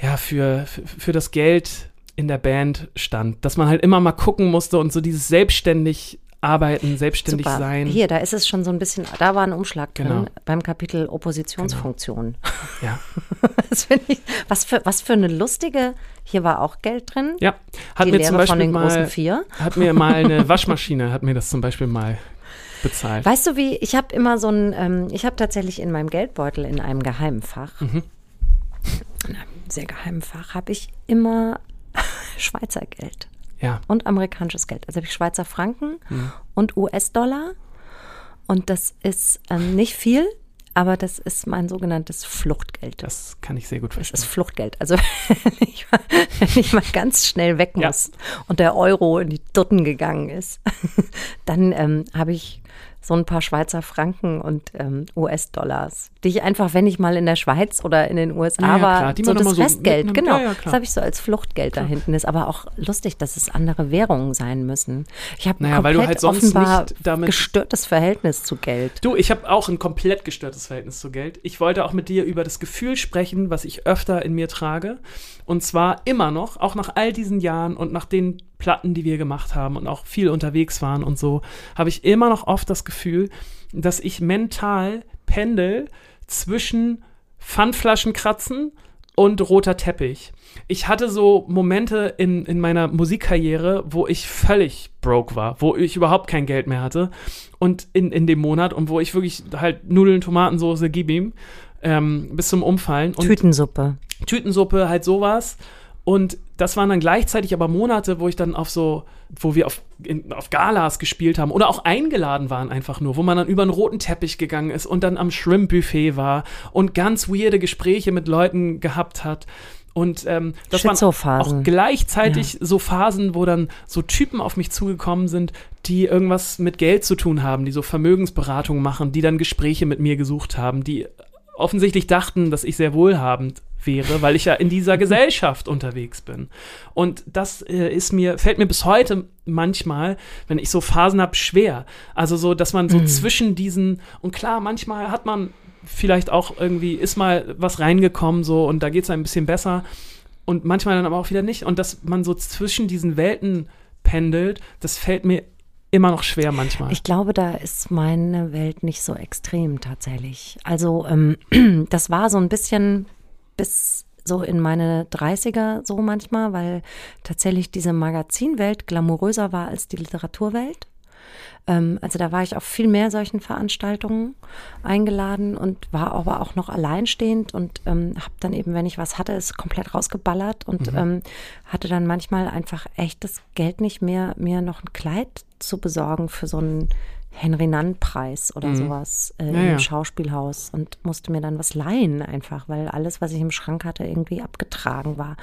ja, für, für, für das Geld in der Band stand. Dass man halt immer mal gucken musste und so dieses selbstständig arbeiten, selbstständig Super. sein. Hier, da ist es schon so ein bisschen, da war ein Umschlag drin Genau. beim Kapitel Oppositionsfunktion. Ja. Das finde ich, was für, was für eine lustige, hier war auch Geld drin. ja. Hat Die mir Lehre zum Beispiel von den großen mal, vier. hat mir mal eine Waschmaschine, hat mir das zum Beispiel mal bezahlt. Weißt du wie, ich habe immer so ein, ähm, ich habe tatsächlich in meinem Geldbeutel in einem geheimen Fach, Mhm. in einem sehr geheimen Fach, habe ich immer Schweizer Geld Ja. und amerikanisches Geld. Also habe ich Schweizer Franken Mhm. und US-Dollar. Und das ist ähm, nicht viel, aber das ist mein sogenanntes Fluchtgeld. Das kann ich sehr gut verstehen. Das ist Fluchtgeld. Also wenn ich mal, wenn ich mal ganz schnell weg Ja. muss und der Euro in die Dutten gegangen ist, dann ähm, habe ich so ein paar Schweizer Franken und ähm, US-Dollars, die ich einfach, wenn ich mal in der Schweiz oder in den USA Ja, ja, war, klar, die so das mal so genau, Ja, ja, klar. das habe ich so als Fluchtgeld da hinten. Ist aber auch lustig, dass es andere Währungen sein müssen. Ich habe Naja, weil du komplett halt sonst offenbar nicht damit- gestörtes Verhältnis zu Geld. Du, ich habe auch ein komplett gestörtes Verhältnis zu Geld. Ich wollte auch mit dir über das Gefühl sprechen, was ich öfter in mir trage. Und zwar immer noch, auch nach all diesen Jahren und nach den Platten, die wir gemacht haben und auch viel unterwegs waren und so, habe ich immer noch oft das Gefühl, dass ich mental pendel zwischen Pfandflaschen kratzen und roter Teppich. Ich hatte so Momente in, in meiner Musikkarriere, wo ich völlig broke war, wo ich überhaupt kein Geld mehr hatte und in, in dem Monat und wo ich wirklich halt Nudeln, Tomatensoße, gib ihm ähm, bis zum Umfallen und Tütensuppe. Tütensuppe, halt sowas. Und das waren dann gleichzeitig aber Monate, wo ich dann auf so, wo wir auf, in, auf Galas gespielt haben oder auch eingeladen waren einfach nur, wo man dann über einen roten Teppich gegangen ist und dann am Shrimp-Buffet war und ganz weirde Gespräche mit Leuten gehabt hat. Und ähm, das waren auch gleichzeitig so Phasen, wo dann so Typen auf mich zugekommen sind, die irgendwas mit Geld zu tun haben, die so Vermögensberatungen machen, die dann Gespräche mit mir gesucht haben, die offensichtlich dachten, dass ich sehr wohlhabend wäre, weil ich ja in dieser Gesellschaft unterwegs bin. Und das äh, ist mir, fällt mir bis heute manchmal, wenn ich so Phasen habe, schwer. Also so, dass man so zwischen diesen, und klar, manchmal hat man vielleicht auch irgendwie, ist mal was reingekommen so und da geht es ein bisschen besser und manchmal dann aber auch wieder nicht. Und dass man so zwischen diesen Welten pendelt, das fällt mir immer noch schwer manchmal. Ich glaube, da ist meine Welt nicht so extrem tatsächlich. Also ähm, das war so ein bisschen bis so in meine 30er so manchmal, weil tatsächlich diese Magazinwelt glamouröser war als die Literaturwelt. Ähm, also da war ich auf viel mehr solchen Veranstaltungen eingeladen und war aber auch noch alleinstehend und ähm, habe dann eben, wenn ich was hatte, es komplett rausgeballert und ähm, hatte dann manchmal einfach echtes Geld nicht mehr, mir noch ein Kleid zu besorgen für so einen Henry-Nann-Preis oder sowas äh, Ja, im ja. Schauspielhaus und musste mir dann was leihen einfach, weil alles, was ich im Schrank hatte, irgendwie abgetragen war.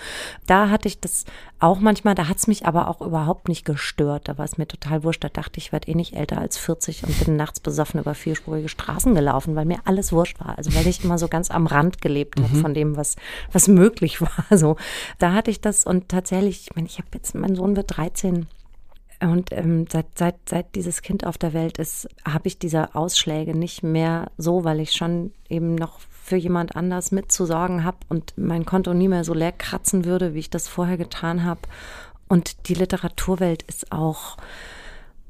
Da hatte ich das auch manchmal, da hat es mich aber auch überhaupt nicht gestört. Da war es mir total wurscht. Da dachte ich, ich werde eh nicht älter als 40 und bin nachts besoffen über vierspurige Straßen gelaufen, weil mir alles wurscht war. Also weil ich immer so ganz am Rand gelebt habe von dem, was, was möglich war. So, da hatte ich das und tatsächlich, ich meine, ich habe jetzt, mein Sohn wird 13. Und ähm, seit, seit, seit dieses Kind auf der Welt ist, habe ich diese Ausschläge nicht mehr so, weil ich schon eben noch für jemand anders mitzusorgen habe und mein Konto nie mehr so leer kratzen würde, wie ich das vorher getan habe. Und die Literaturwelt ist auch,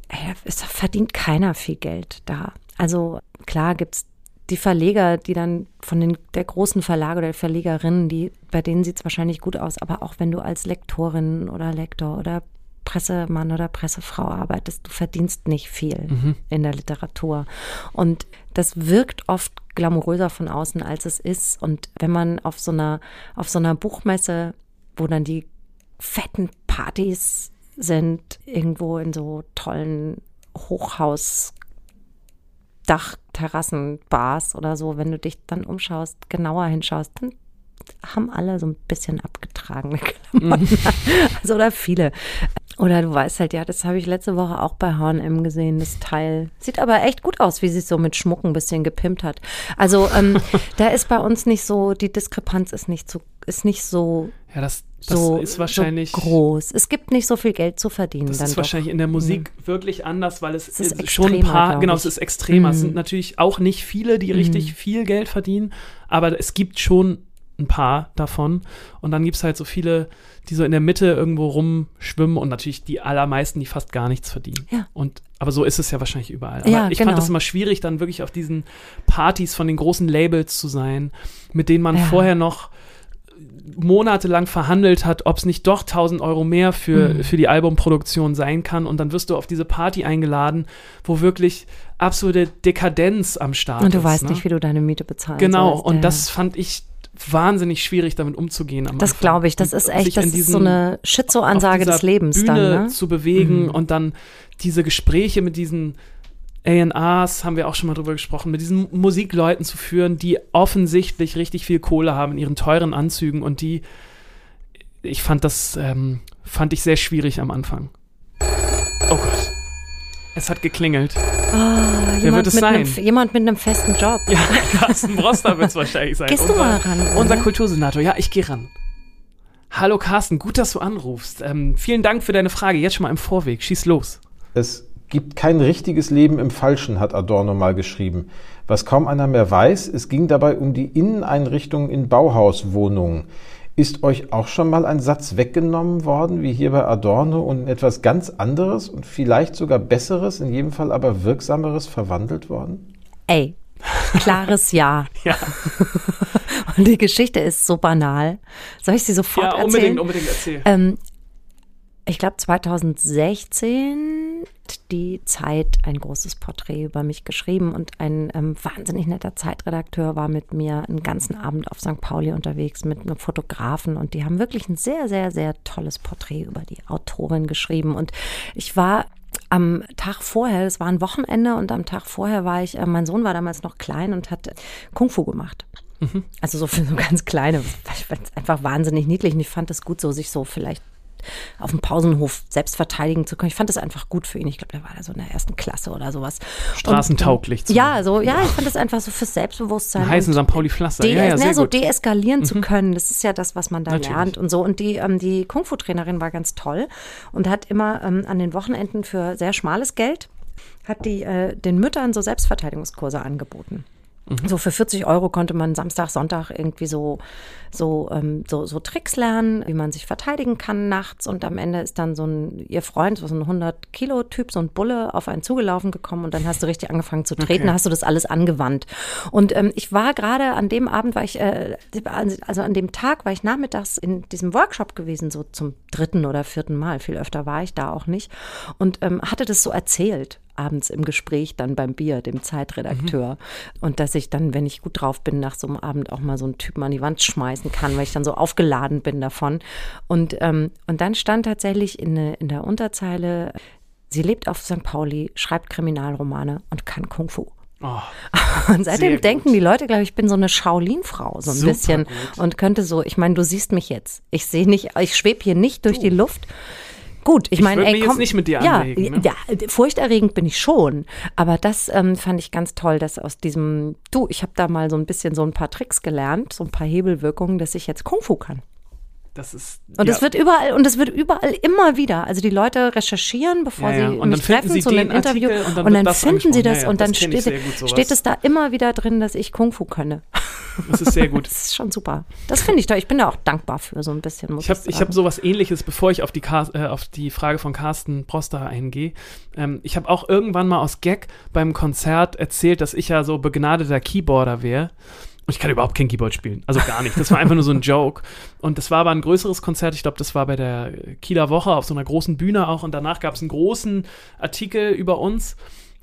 ey, es verdient keiner viel Geld da. Also klar gibt's die Verleger, die dann von den der großen Verlage oder Verlegerinnen, die bei denen sieht's wahrscheinlich gut aus, aber auch wenn du als Lektorin oder Lektor oder Pressemann oder Pressefrau arbeitest, du verdienst nicht viel in der Literatur. Und das wirkt oft glamouröser von außen, als es ist. Und wenn man auf so einer, auf so einer Buchmesse, wo dann die fetten Partys sind, irgendwo in so tollen Hochhaus Dachterrassenbars oder so, wenn du dich dann umschaust, genauer hinschaust, dann haben alle so ein bisschen abgetragene Klamotten. also oder viele. Oder du weißt halt, ja, das habe ich letzte Woche auch bei H&M gesehen, das Teil. Sieht aber echt gut aus, wie sie es so mit Schmuck ein bisschen gepimpt hat. Also ähm, da ist bei uns nicht so, die Diskrepanz ist nicht so, ist nicht so, ja, das, das so, ist wahrscheinlich. so groß. Es gibt nicht so viel Geld zu verdienen. Das dann ist doch. wahrscheinlich in der Musik wirklich anders, weil es, Es ist äh, schon ein paar, genau, es ist extremer. Es Mhm. sind natürlich auch nicht viele, die richtig viel Geld verdienen, aber es gibt schon ein paar davon. Und dann gibt es halt so viele, die so in der Mitte irgendwo rumschwimmen und natürlich die allermeisten, die fast gar nichts verdienen. Ja. Und, aber so ist es ja wahrscheinlich überall. Aber Ja, ich genau. fand das immer schwierig, dann wirklich auf diesen Partys von den großen Labels zu sein, mit denen man Ja. vorher noch monatelang verhandelt hat, ob es nicht doch 1000 Euro mehr für, Mhm. für die Albumproduktion sein kann. Und dann wirst du auf diese Party eingeladen, wo wirklich absolute Dekadenz am Start Und du ist. weißt ne? nicht, wie du deine Miete bezahlst. Genau, sollst. und Ja. das fand ich wahnsinnig schwierig, damit umzugehen. Das glaube ich. Das ist echt, das ist diesen- so eine Schizo-Ansage des Lebens Bühne dann, ne? zu bewegen Mhm. und dann diese Gespräche mit diesen A&Rs haben wir auch schon mal drüber gesprochen, mit diesen Musikleuten zu führen, die offensichtlich richtig viel Kohle haben in ihren teuren Anzügen und die, ich fand das, ähm, fand ich sehr schwierig am Anfang. Es hat geklingelt. Oh, Wer jemand, wird es mit sein? einem, jemand mit einem festen Job. Ja, Carsten Broster wird es wahrscheinlich sein. Gehst du unser, mal ran, oder? Unser Kultursenator. Ja, ich gehe ran. Hallo Carsten, gut, dass du anrufst. Ähm, vielen Dank für deine Frage. Jetzt schon mal im Vorweg. Schieß los. Es gibt kein richtiges Leben im Falschen, hat Adorno mal geschrieben. Was kaum einer mehr weiß, es ging dabei um die Inneneinrichtung in Bauhauswohnungen. Ist euch auch schon mal ein Satz weggenommen worden, wie hier bei Adorno, und in etwas ganz anderes und vielleicht sogar Besseres, in jedem Fall aber Wirksameres verwandelt worden? Ey, klares Ja. Ja, Und die Geschichte ist so banal. Soll ich sie sofort ja erzählen? unbedingt, unbedingt erzähl. Ähm, ich glaube 2016 hat die Zeit ein großes Porträt über mich geschrieben und ein ähm, wahnsinnig netter Zeitredakteur war mit mir einen ganzen Abend auf St. Pauli unterwegs mit einem Fotografen und die haben wirklich ein sehr, sehr, sehr tolles Porträt über die Autorin geschrieben und ich war am Tag vorher, das war ein Wochenende und am Tag vorher war ich, äh, mein Sohn war damals noch klein und hat Kung Fu gemacht. Also so für so ganz kleine, ich fand es einfach wahnsinnig niedlich und ich fand es gut, so sich so vielleicht auf dem Pausenhof selbst verteidigen zu können. Ich fand das einfach gut für ihn. Ich glaube, der war da so in der ersten Klasse oder sowas. Straßentauglich. Und, zu ja, so, ja, ich fand das einfach so fürs Selbstbewusstsein. Heißen St. Pauli Pflaster. Ja, ja, ne, so gut. deeskalieren zu können. Das ist ja das, was man da Natürlich. lernt und so. Und die, ähm, die Kung-Fu-Trainerin war ganz toll und hat immer ähm, an den Wochenenden für sehr schmales Geld hat die äh, den Müttern so Selbstverteidigungskurse angeboten. Mhm. So für 40 Euro konnte man Samstag, Sonntag irgendwie so, so, ähm, so, so Tricks lernen, wie man sich verteidigen kann nachts. Und am Ende ist dann so ein, ihr Freund, so ein 100-Kilo-Typ, so ein Bulle, auf einen zugelaufen gekommen und dann hast du richtig angefangen zu treten, Okay. hast du das alles angewandt. Und ähm, ich war gerade an dem Abend, war ich, äh, also an dem Tag war ich nachmittags in diesem Workshop gewesen, so zum dritten oder vierten Mal. Viel öfter war ich da auch nicht. Und ähm, hatte das so erzählt abends im Gespräch dann beim Bier, dem Zeitredakteur. Und dass ich dann, wenn ich gut drauf bin, nach so einem Abend auch mal so einen Typen an die Wand schmeißen kann, weil ich dann so aufgeladen bin davon. Und, ähm, und dann stand tatsächlich in, der- in der Unterzeile, sie lebt auf St. Pauli, schreibt Kriminalromane und kann Kung Fu. Oh, Und seitdem denken die Leute, glaube ich, ich bin so eine Shaolin-Frau, so ein Super bisschen. gut. Und könnte so, ich meine, du siehst mich jetzt. Ich sehe nicht, ich schwebe hier nicht durch die Luft. Gut, ich Ich meine, ey, mich jetzt nicht mit dir ja, anlegen, ne? ja, furchterregend bin ich schon. Aber das ähm, fand ich ganz toll, dass aus diesem, du, ich habe da mal so ein bisschen so ein paar Tricks gelernt, so ein paar Hebelwirkungen, dass ich jetzt Kung Fu kann. Das ist. Und ja. es wird überall, und es wird überall immer wieder. Also die Leute recherchieren, bevor Ja, ja. sie Und dann mich treffen zu einem Interview. Und dann und dann finden sie das und dann das ich steht, steht es da immer wieder drin, dass ich Kung Fu könne. Das ist sehr gut. Das ist schon super. Das finde ich toll. Ich bin da auch dankbar für so ein bisschen. Ich habe ich hab sowas ähnliches, bevor ich auf die, Car äh, auf die Frage von Carsten Proster eingehe. Ähm, ich habe auch irgendwann mal aus Gag beim Konzert erzählt, dass ich ja so begnadeter Keyboarder wäre. Und ich kann überhaupt kein Keyboard spielen. Also gar nicht. Das war einfach nur so ein Joke. Und das war aber ein größeres Konzert. Ich glaube, das war bei der Kieler Woche auf so einer großen Bühne auch. Und danach gab es einen großen Artikel über uns.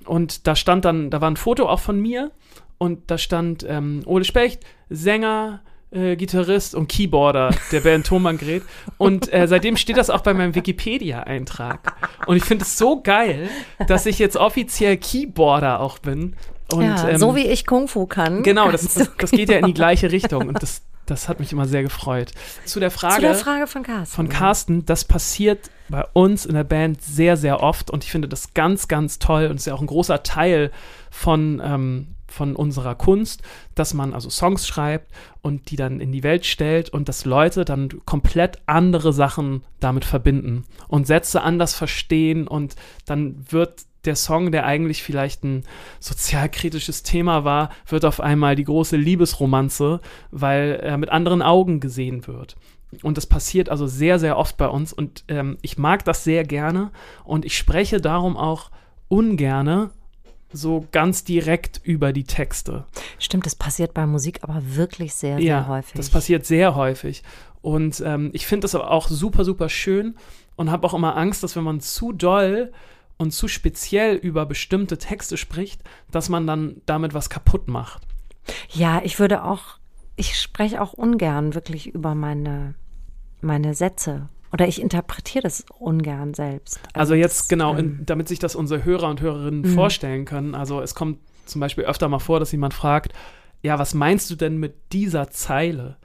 Und da stand dann, da war ein Foto auch von mir. Und da stand ähm, Ole Specht, Sänger, äh, Gitarrist und Keyboarder der Band Thomann Gret. Und äh, seitdem steht das auch bei meinem Wikipedia-Eintrag. Und ich finde es so geil, dass ich jetzt offiziell Keyboarder auch bin. Und, ja, ähm, so wie ich Kung Fu kann. Genau, das, das, das geht ja in die gleiche Richtung. Und das, das hat mich immer sehr gefreut. Zu der Frage, Zu der Frage von Carsten. von Carsten, das passiert bei uns in der Band sehr, sehr oft und ich finde das ganz, ganz toll und ist ja auch ein großer Teil von, ähm, von unserer Kunst, dass man also Songs schreibt und die dann in die Welt stellt und dass Leute dann komplett andere Sachen damit verbinden und Sätze anders verstehen und dann wird der Song, der eigentlich vielleicht ein sozialkritisches Thema war, wird auf einmal die große Liebesromanze, weil er mit anderen Augen gesehen wird. Und das passiert also sehr, sehr oft bei uns und ähm, ich mag das sehr gerne und ich spreche darum auch ungerne so ganz direkt über die Texte. Stimmt, das passiert bei Musik aber wirklich sehr, sehr ja, häufig. das passiert sehr häufig. Und ähm, ich finde das aber auch super, super schön und habe auch immer Angst, dass wenn man zu doll und zu speziell über bestimmte Texte spricht, dass man dann damit was kaputt macht. Ja, ich würde auch, ich spreche auch ungern wirklich über meine, meine Sätze Oder ich interpretiere das ungern selbst. Also jetzt das, genau, ähm, in, damit sich das unsere Hörer und Hörerinnen Mhm. vorstellen können. Also es kommt zum Beispiel öfter mal vor, dass jemand fragt, ja, was meinst du denn mit dieser Zeile?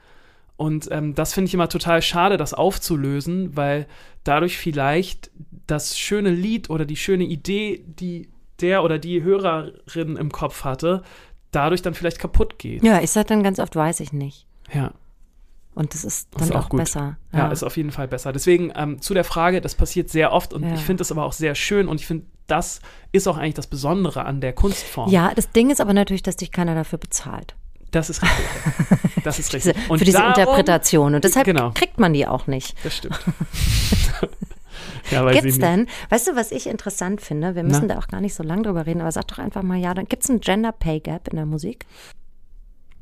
Und ähm, das finde ich immer total schade, das aufzulösen, weil dadurch vielleicht das schöne Lied oder die schöne Idee, die der oder die Hörerin im Kopf hatte, dadurch dann vielleicht kaputt geht. Ja, ich sage dann ganz oft, weiß ich nicht. Ja. Und das ist dann ist auch auch, besser. Ja, ist auf jeden Fall besser. Deswegen ähm, zu der Frage, das passiert sehr oft und Ja. ich finde es aber auch sehr schön und ich finde, das ist auch eigentlich das Besondere an der Kunstform. ja, das Ding ist aber natürlich, dass dich keiner dafür bezahlt. Das ist richtig. Das ist richtig. Und für diese darum- Interpretation. Und deshalb Genau. kriegt man die auch nicht. Das stimmt. ja, Gibt's nicht. denn, weißt du, was ich interessant finde? Wir müssen Na? da auch gar nicht so lange drüber reden, aber sag doch einfach mal ja, dann gibt's ein Gender Pay Gap in der Musik?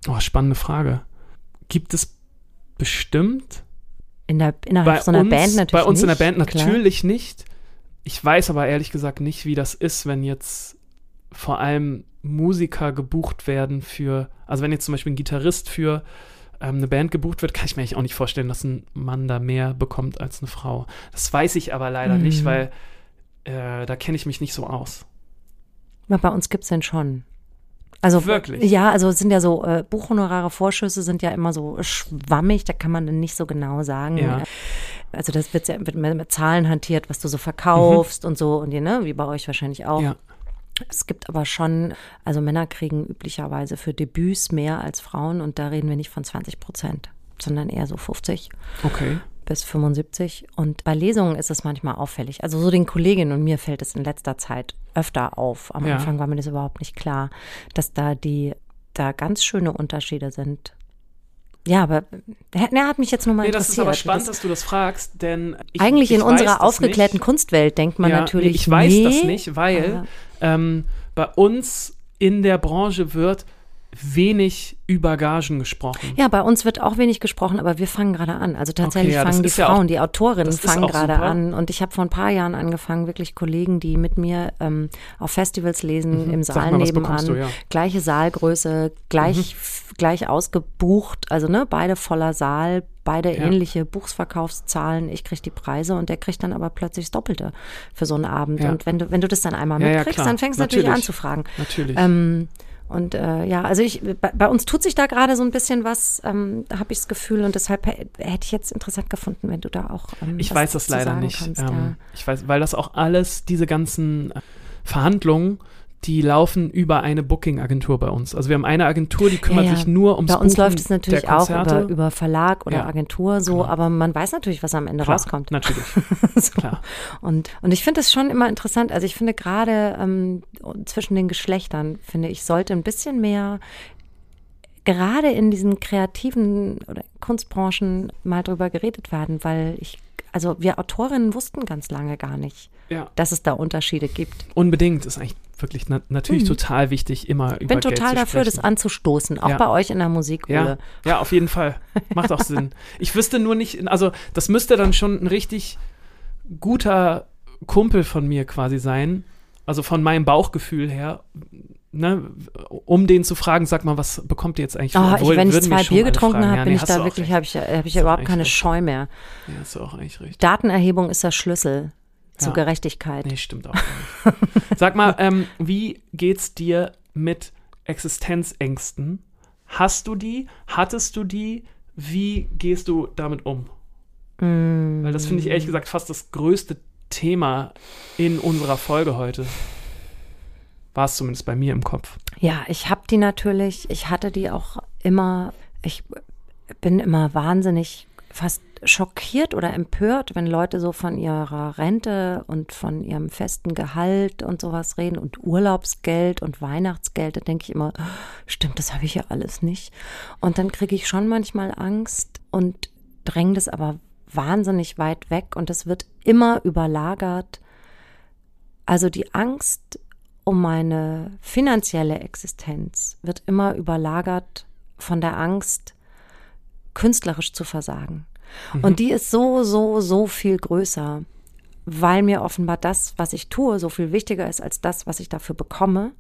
Oh, spannende Frage. Gibt es bestimmt In der, innerhalb bei so einer uns, Band natürlich bei uns in der nicht, Band klar. natürlich nicht. Ich weiß aber ehrlich gesagt nicht, wie das ist, wenn jetzt vor allem Musiker gebucht werden für, also wenn jetzt zum Beispiel ein Gitarrist für ähm, eine Band gebucht wird, kann ich mir eigentlich auch nicht vorstellen, dass ein Mann da mehr bekommt als eine Frau. Das weiß ich aber leider Mhm. nicht, weil äh, da kenne ich mich nicht so aus. Aber bei uns gibt's den schon. Also Wirklich? Ja, also es sind ja so äh, Buchhonorare, Vorschüsse sind ja immer so schwammig, da kann man dann nicht so genau sagen. Ja. Also das wird ja mit, mit Zahlen hantiert, was du so verkaufst und so und ne, wie bei euch wahrscheinlich auch. Mhm. Ja. Es gibt aber schon, also Männer kriegen üblicherweise für Debüts mehr als Frauen und da reden wir nicht von 20 Prozent, sondern eher so 50 Okay. bis 75. Und bei Lesungen ist es manchmal auffällig. Also so den Kolleginnen und mir fällt es in letzter Zeit öfter auf. Am Ja. Anfang war mir das überhaupt nicht klar, dass da die, da ganz schöne Unterschiede sind. Ja, aber er hat mich jetzt nur mal Nee, das interessiert. ist aber spannend, Das- dass du das fragst, denn ich, eigentlich ich in unserer das aufgeklärten nicht. Kunstwelt denkt man Ja, natürlich. Nee, ich weiß nee, das nicht, weil ähm, bei uns in der Branche wird wenig über Gagen gesprochen. Ja, bei uns wird auch wenig gesprochen, aber wir fangen gerade an. Also tatsächlich Okay, ja, fangen die ist ja Frauen, auch- die Autorinnen fangen gerade super. an. Und ich habe vor ein paar Jahren angefangen, wirklich Kollegen, die mit mir ähm, auf Festivals lesen, Mhm. im Saal mal, nebenan, du, ja. Mhm. gleiche Saalgröße, gleich, f- gleich ausgebucht, also ne, beide voller Saal, beide ähnliche Buchsverkaufszahlen. Ich kriege die Preise und der kriegt dann aber plötzlich das Doppelte für so einen Abend. Und wenn du, wenn du das dann einmal mitkriegst, dann fängst du natürlich, Natürlich. an zu fragen. Natürlich. Ähm, und äh, ja, also ich, bei, bei uns tut sich da gerade so ein bisschen was, ähm, habe ich das Gefühl und deshalb hä- hätte ich jetzt interessant gefunden, wenn du da auch. Ähm, ich weiß das leider nicht. Kannst, ähm, ja. Ich weiß, weil das auch alles, diese ganzen äh, Verhandlungen, die laufen über eine Booking-Agentur bei uns. Also wir haben eine Agentur, die kümmert Ja, ja. sich nur ums Bei uns Buchen läuft es natürlich auch über, über Verlag oder Ja, Agentur so, genau. aber man weiß natürlich, was am Ende Klar, rauskommt. Natürlich, so. klar. Und, und ich finde es schon immer interessant. Also ich finde gerade ähm, zwischen den Geschlechtern, finde ich, sollte ein bisschen mehr gerade in diesen kreativen oder Kunstbranchen mal drüber geredet werden, weil ich, also wir Autorinnen wussten ganz lange gar nicht, Ja. dass es da Unterschiede gibt. Unbedingt ist eigentlich wirklich na natürlich total wichtig, immer Ich über bin Geld total dafür, das anzustoßen, auch Ja. bei euch in der Musik, Ja, ja, auf jeden Fall. Macht auch Sinn. Ich wüsste nur nicht, also das müsste dann schon ein richtig guter Kumpel von mir quasi sein, also von meinem Bauchgefühl her, ne, um den zu fragen, sag mal, was bekommt ihr jetzt eigentlich? Oh, ich, wenn ich zwei Bier getrunken habe, Ja, bin nee, ich da wirklich, habe ich, hab ich du überhaupt keine recht. Scheu mehr. Ja, hast du auch eigentlich recht. Datenerhebung ist der Schlüssel zur Ja. Gerechtigkeit. Nee, stimmt auch. nicht. Sag mal, ähm, wie geht's dir mit Existenzängsten? Hast du die? Hattest du die? Wie gehst du damit um? Mm. Weil das finde ich ehrlich gesagt fast das größte Thema in unserer Folge heute. War es zumindest bei mir im Kopf. Ja, ich habe die natürlich, ich hatte die auch immer, ich bin immer wahnsinnig fast schockiert oder empört, wenn Leute so von ihrer Rente und von ihrem festen Gehalt und sowas reden und Urlaubsgeld und Weihnachtsgeld. Da denke ich immer, stimmt, das habe ich ja alles nicht. Und dann kriege ich schon manchmal Angst und dränge das aber wahnsinnig weit weg und es wird immer überlagert. Also die Angst um meine finanzielle Existenz wird immer überlagert von der Angst, künstlerisch zu versagen. Und die ist so, so, so viel größer, weil mir offenbar das, was ich tue, so viel wichtiger ist als das, was ich dafür bekomme,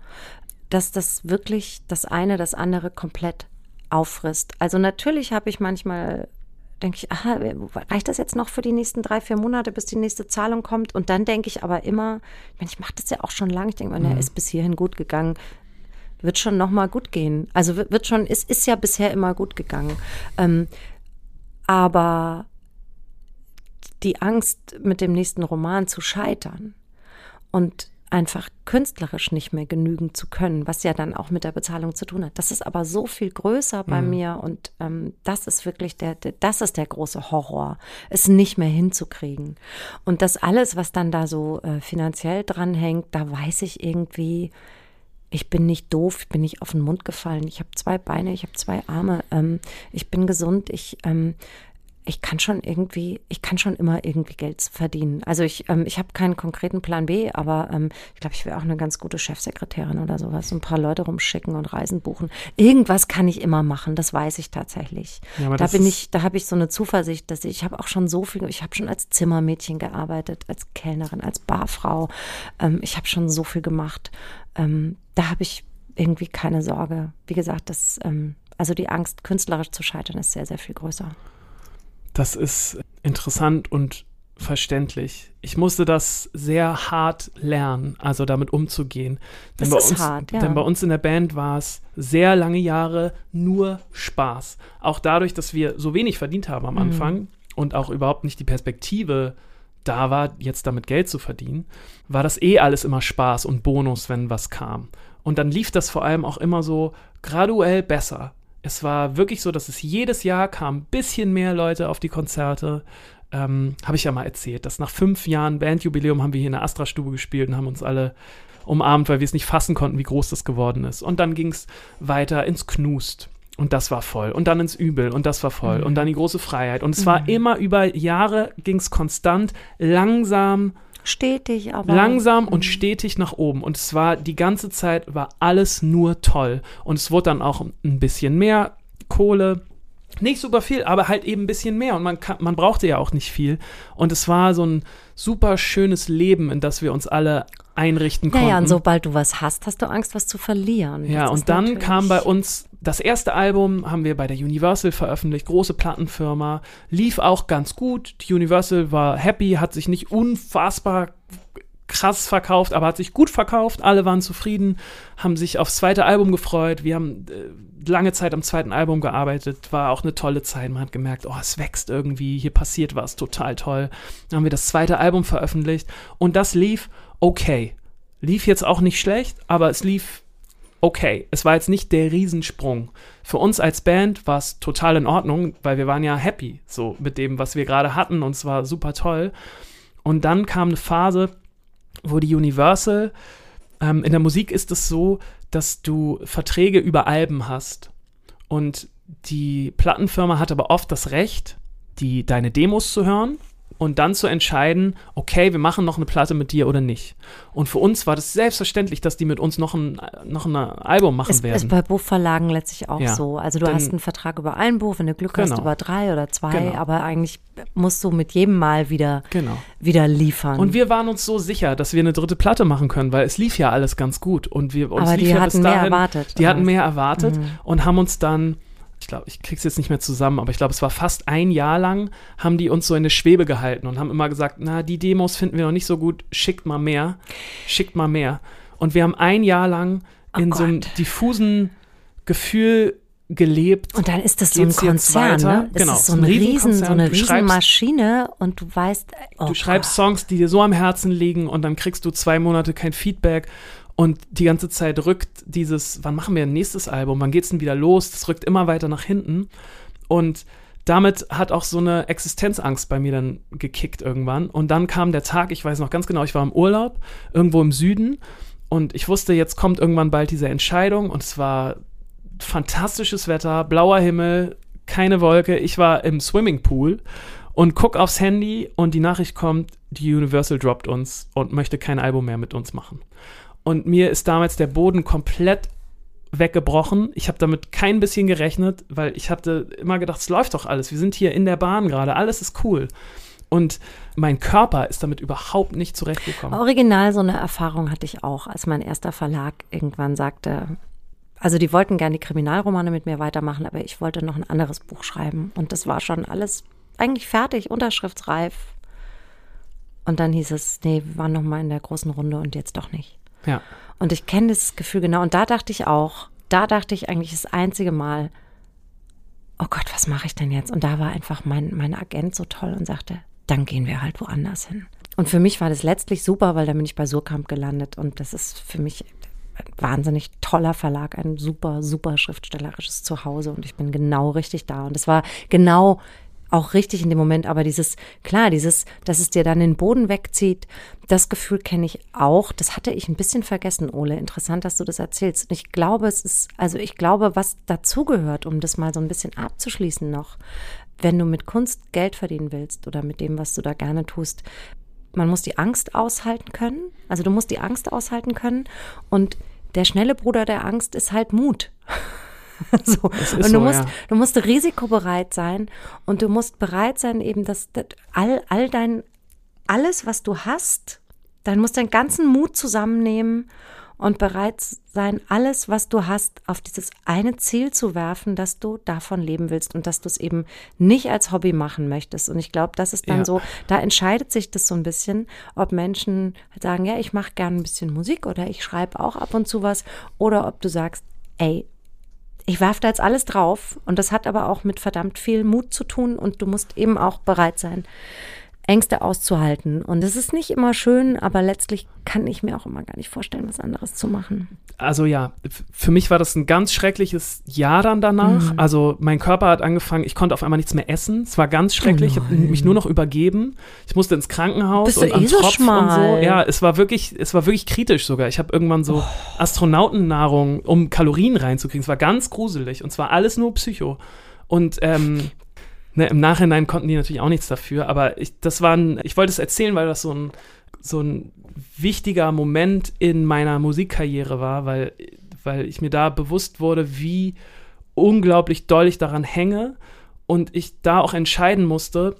dass das wirklich das eine das andere komplett auffrisst. Also natürlich habe ich manchmal denke ich, aha, reicht das jetzt noch für die nächsten drei, vier Monate, bis die nächste Zahlung kommt? Und dann denke ich aber immer, ich meine, ich mache das ja auch schon lange. Ich denke, mhm. ist bis hierhin gut gegangen. Wird schon noch mal gut gehen. Also wird schon, es ist ja bisher immer gut gegangen. Ähm, aber die Angst, mit dem nächsten Roman zu scheitern und einfach künstlerisch nicht mehr genügen zu können, was ja dann auch mit der Bezahlung zu tun hat. Das ist aber so viel größer bei mhm. mir und ähm, das ist wirklich der, der, das ist der große Horror, es nicht mehr hinzukriegen. Und das alles, was dann da so äh, finanziell dranhängt, da weiß ich irgendwie, ich bin nicht doof, ich bin nicht auf den Mund gefallen, ich habe zwei Beine, ich habe zwei Arme, ähm, ich bin gesund, ich ähm, ich kann schon irgendwie, ich kann schon immer irgendwie Geld verdienen. Also ich, ähm, ich habe keinen konkreten Plan B, aber ähm, ich glaube, ich wäre auch eine ganz gute Chefsekretärin oder sowas. Ein paar Leute rumschicken und Reisen buchen. Irgendwas kann ich immer machen, das weiß ich tatsächlich. Ja, da bin ich, da habe ich so eine Zuversicht, dass ich, ich habe auch schon so viel, ich habe schon als Zimmermädchen gearbeitet, als Kellnerin, als Barfrau. Ähm, ich habe schon so viel gemacht. Ähm, da habe ich irgendwie keine Sorge. Wie gesagt, das, ähm, also die Angst, künstlerisch zu scheitern, ist sehr, sehr viel größer. Das ist interessant und verständlich. Ich musste das sehr hart lernen, also damit umzugehen. Denn, das bei uns, hart, ja. denn bei uns in der Band war es sehr lange Jahre nur Spaß. Auch dadurch, dass wir so wenig verdient haben am mhm. Anfang mhm. und auch überhaupt nicht die Perspektive da war, jetzt damit Geld zu verdienen, war das eh alles immer Spaß und Bonus, wenn was kam. Und dann lief das vor allem auch immer so graduell besser es war wirklich so, dass es jedes Jahr kam ein bisschen mehr Leute auf die Konzerte. Ähm, Habe ich ja mal erzählt, dass nach fünf Jahren Bandjubiläum haben wir hier in der Astra-Stube gespielt und haben uns alle umarmt, weil wir es nicht fassen konnten, wie groß das geworden ist. Und dann ging es weiter ins Knust. Und das war voll. Und dann ins Übel. Und das war voll. Mhm. Und dann die große Freiheit. Und es mhm. war immer über Jahre, ging es konstant, langsam Stetig, aber. Langsam und mhm. stetig nach oben. Und es war die ganze Zeit, war alles nur toll. Und es wurde dann auch ein bisschen mehr Kohle. Nicht super viel, aber halt eben ein bisschen mehr. Und man, kann, man brauchte ja auch nicht viel. Und es war so ein super schönes Leben, in das wir uns alle einrichten konnten. Ja, und sobald du was hast, hast du Angst, was zu verlieren. Ja, und dann kam bei uns das erste Album, haben wir bei der Universal veröffentlicht, große Plattenfirma, lief auch ganz gut. Die Universal war happy, hat sich nicht unfassbar krass verkauft, aber hat sich gut verkauft. Alle waren zufrieden, haben sich aufs zweite Album gefreut. Wir haben äh, lange Zeit am zweiten Album gearbeitet, war auch eine tolle Zeit. Man hat gemerkt, oh, es wächst irgendwie, hier passiert was, total toll. Dann haben wir das zweite Album veröffentlicht und das lief okay. Lief jetzt auch nicht schlecht, aber es lief okay. Es war jetzt nicht der Riesensprung. Für uns als Band war es total in Ordnung, weil wir waren ja happy so mit dem, was wir gerade hatten und es war super toll. Und dann kam eine Phase, wo die Universal, ähm, in der Musik ist es so, dass du Verträge über Alben hast. Und die Plattenfirma hat aber oft das Recht, die, deine Demos zu hören und dann zu entscheiden, okay, wir machen noch eine Platte mit dir oder nicht. Und für uns war das selbstverständlich, dass die mit uns noch ein, noch ein Album machen ist, werden. Ist bei Buchverlagen letztlich auch ja. so. Also du Denn, hast einen Vertrag über ein Buch, wenn du Glück genau. hast, über drei oder zwei, genau. aber eigentlich musst du mit jedem Mal wieder, genau. wieder liefern. Und wir waren uns so sicher, dass wir eine dritte Platte machen können, weil es lief ja alles ganz gut. Und wir, uns aber lief die ja hatten dahin, mehr erwartet. Die hatten mehr erwartet mhm. und haben uns dann ich glaube, ich krieg's jetzt nicht mehr zusammen, aber ich glaube, es war fast ein Jahr lang, haben die uns so in der Schwebe gehalten und haben immer gesagt, na, die Demos finden wir noch nicht so gut, schickt mal mehr, schickt mal mehr. Und wir haben ein Jahr lang oh in Gott. so einem diffusen Gefühl gelebt. Und dann ist das so ein Konzern, ne? Genau, ist so, ein Riesen, so eine Riesenmaschine und du weißt, oh du schreibst Songs, die dir so am Herzen liegen und dann kriegst du zwei Monate kein Feedback und die ganze Zeit rückt dieses, wann machen wir ein nächstes Album, wann geht's denn wieder los? Das rückt immer weiter nach hinten. Und damit hat auch so eine Existenzangst bei mir dann gekickt irgendwann. Und dann kam der Tag, ich weiß noch ganz genau, ich war im Urlaub, irgendwo im Süden. Und ich wusste, jetzt kommt irgendwann bald diese Entscheidung. Und es war fantastisches Wetter, blauer Himmel, keine Wolke. Ich war im Swimmingpool und guck aufs Handy und die Nachricht kommt, die Universal droppt uns und möchte kein Album mehr mit uns machen. Und mir ist damals der Boden komplett weggebrochen. Ich habe damit kein bisschen gerechnet, weil ich hatte immer gedacht, es läuft doch alles. Wir sind hier in der Bahn gerade, alles ist cool. Und mein Körper ist damit überhaupt nicht zurechtgekommen. Original so eine Erfahrung hatte ich auch, als mein erster Verlag irgendwann sagte, also die wollten gerne die Kriminalromane mit mir weitermachen, aber ich wollte noch ein anderes Buch schreiben. Und das war schon alles eigentlich fertig, unterschriftsreif. Und dann hieß es, nee, wir waren noch mal in der großen Runde und jetzt doch nicht. Ja. Und ich kenne das Gefühl genau. Und da dachte ich auch, da dachte ich eigentlich das einzige Mal, oh Gott, was mache ich denn jetzt? Und da war einfach mein, mein Agent so toll und sagte, dann gehen wir halt woanders hin. Und für mich war das letztlich super, weil dann bin ich bei Surkamp gelandet und das ist für mich ein wahnsinnig toller Verlag, ein super, super schriftstellerisches Zuhause und ich bin genau richtig da. Und es war genau auch richtig in dem Moment, aber dieses, klar, dieses, dass es dir dann den Boden wegzieht, das Gefühl kenne ich auch. Das hatte ich ein bisschen vergessen, Ole. Interessant, dass du das erzählst. Und ich glaube, es ist, also ich glaube, was dazugehört, um das mal so ein bisschen abzuschließen noch, wenn du mit Kunst Geld verdienen willst oder mit dem, was du da gerne tust, man muss die Angst aushalten können. Also du musst die Angst aushalten können. Und der schnelle Bruder der Angst ist halt Mut. so. Und du so, musst, ja. du musst risikobereit sein und du musst bereit sein, eben das, das all, all dein, alles, was du hast, dann musst du deinen ganzen Mut zusammennehmen und bereit sein, alles, was du hast, auf dieses eine Ziel zu werfen, dass du davon leben willst und dass du es eben nicht als Hobby machen möchtest. Und ich glaube, das ist dann Ja. so, da entscheidet sich das so ein bisschen, ob Menschen sagen, ja, ich mache gerne ein bisschen Musik oder ich schreibe auch ab und zu was, oder ob du sagst, ey, ich werfe da jetzt alles drauf und das hat aber auch mit verdammt viel Mut zu tun und du musst eben auch bereit sein, Ängste auszuhalten. Und es ist nicht immer schön, aber letztlich kann ich mir auch immer gar nicht vorstellen, was anderes zu machen. also ja, für mich war das ein ganz schreckliches Jahr dann danach. Mhm. Also mein Körper hat angefangen, ich konnte auf einmal nichts mehr essen. Es war ganz schrecklich. ich habe mich nur noch übergeben. Ich musste ins Krankenhaus Bist du und an eh so Tropf und so. schmal? Ja, es war wirklich, es war wirklich kritisch sogar. Ich habe irgendwann so Astronautennahrung, um Kalorien reinzukriegen. Es war ganz gruselig und zwar alles nur Psycho. Und ähm, ne, im Nachhinein konnten die natürlich auch nichts dafür, aber ich, das war ein, ich wollte es erzählen, weil das so ein, so ein wichtiger Moment in meiner Musikkarriere war, weil, weil ich mir da bewusst wurde, wie unglaublich doll ich daran hänge und ich da auch entscheiden musste,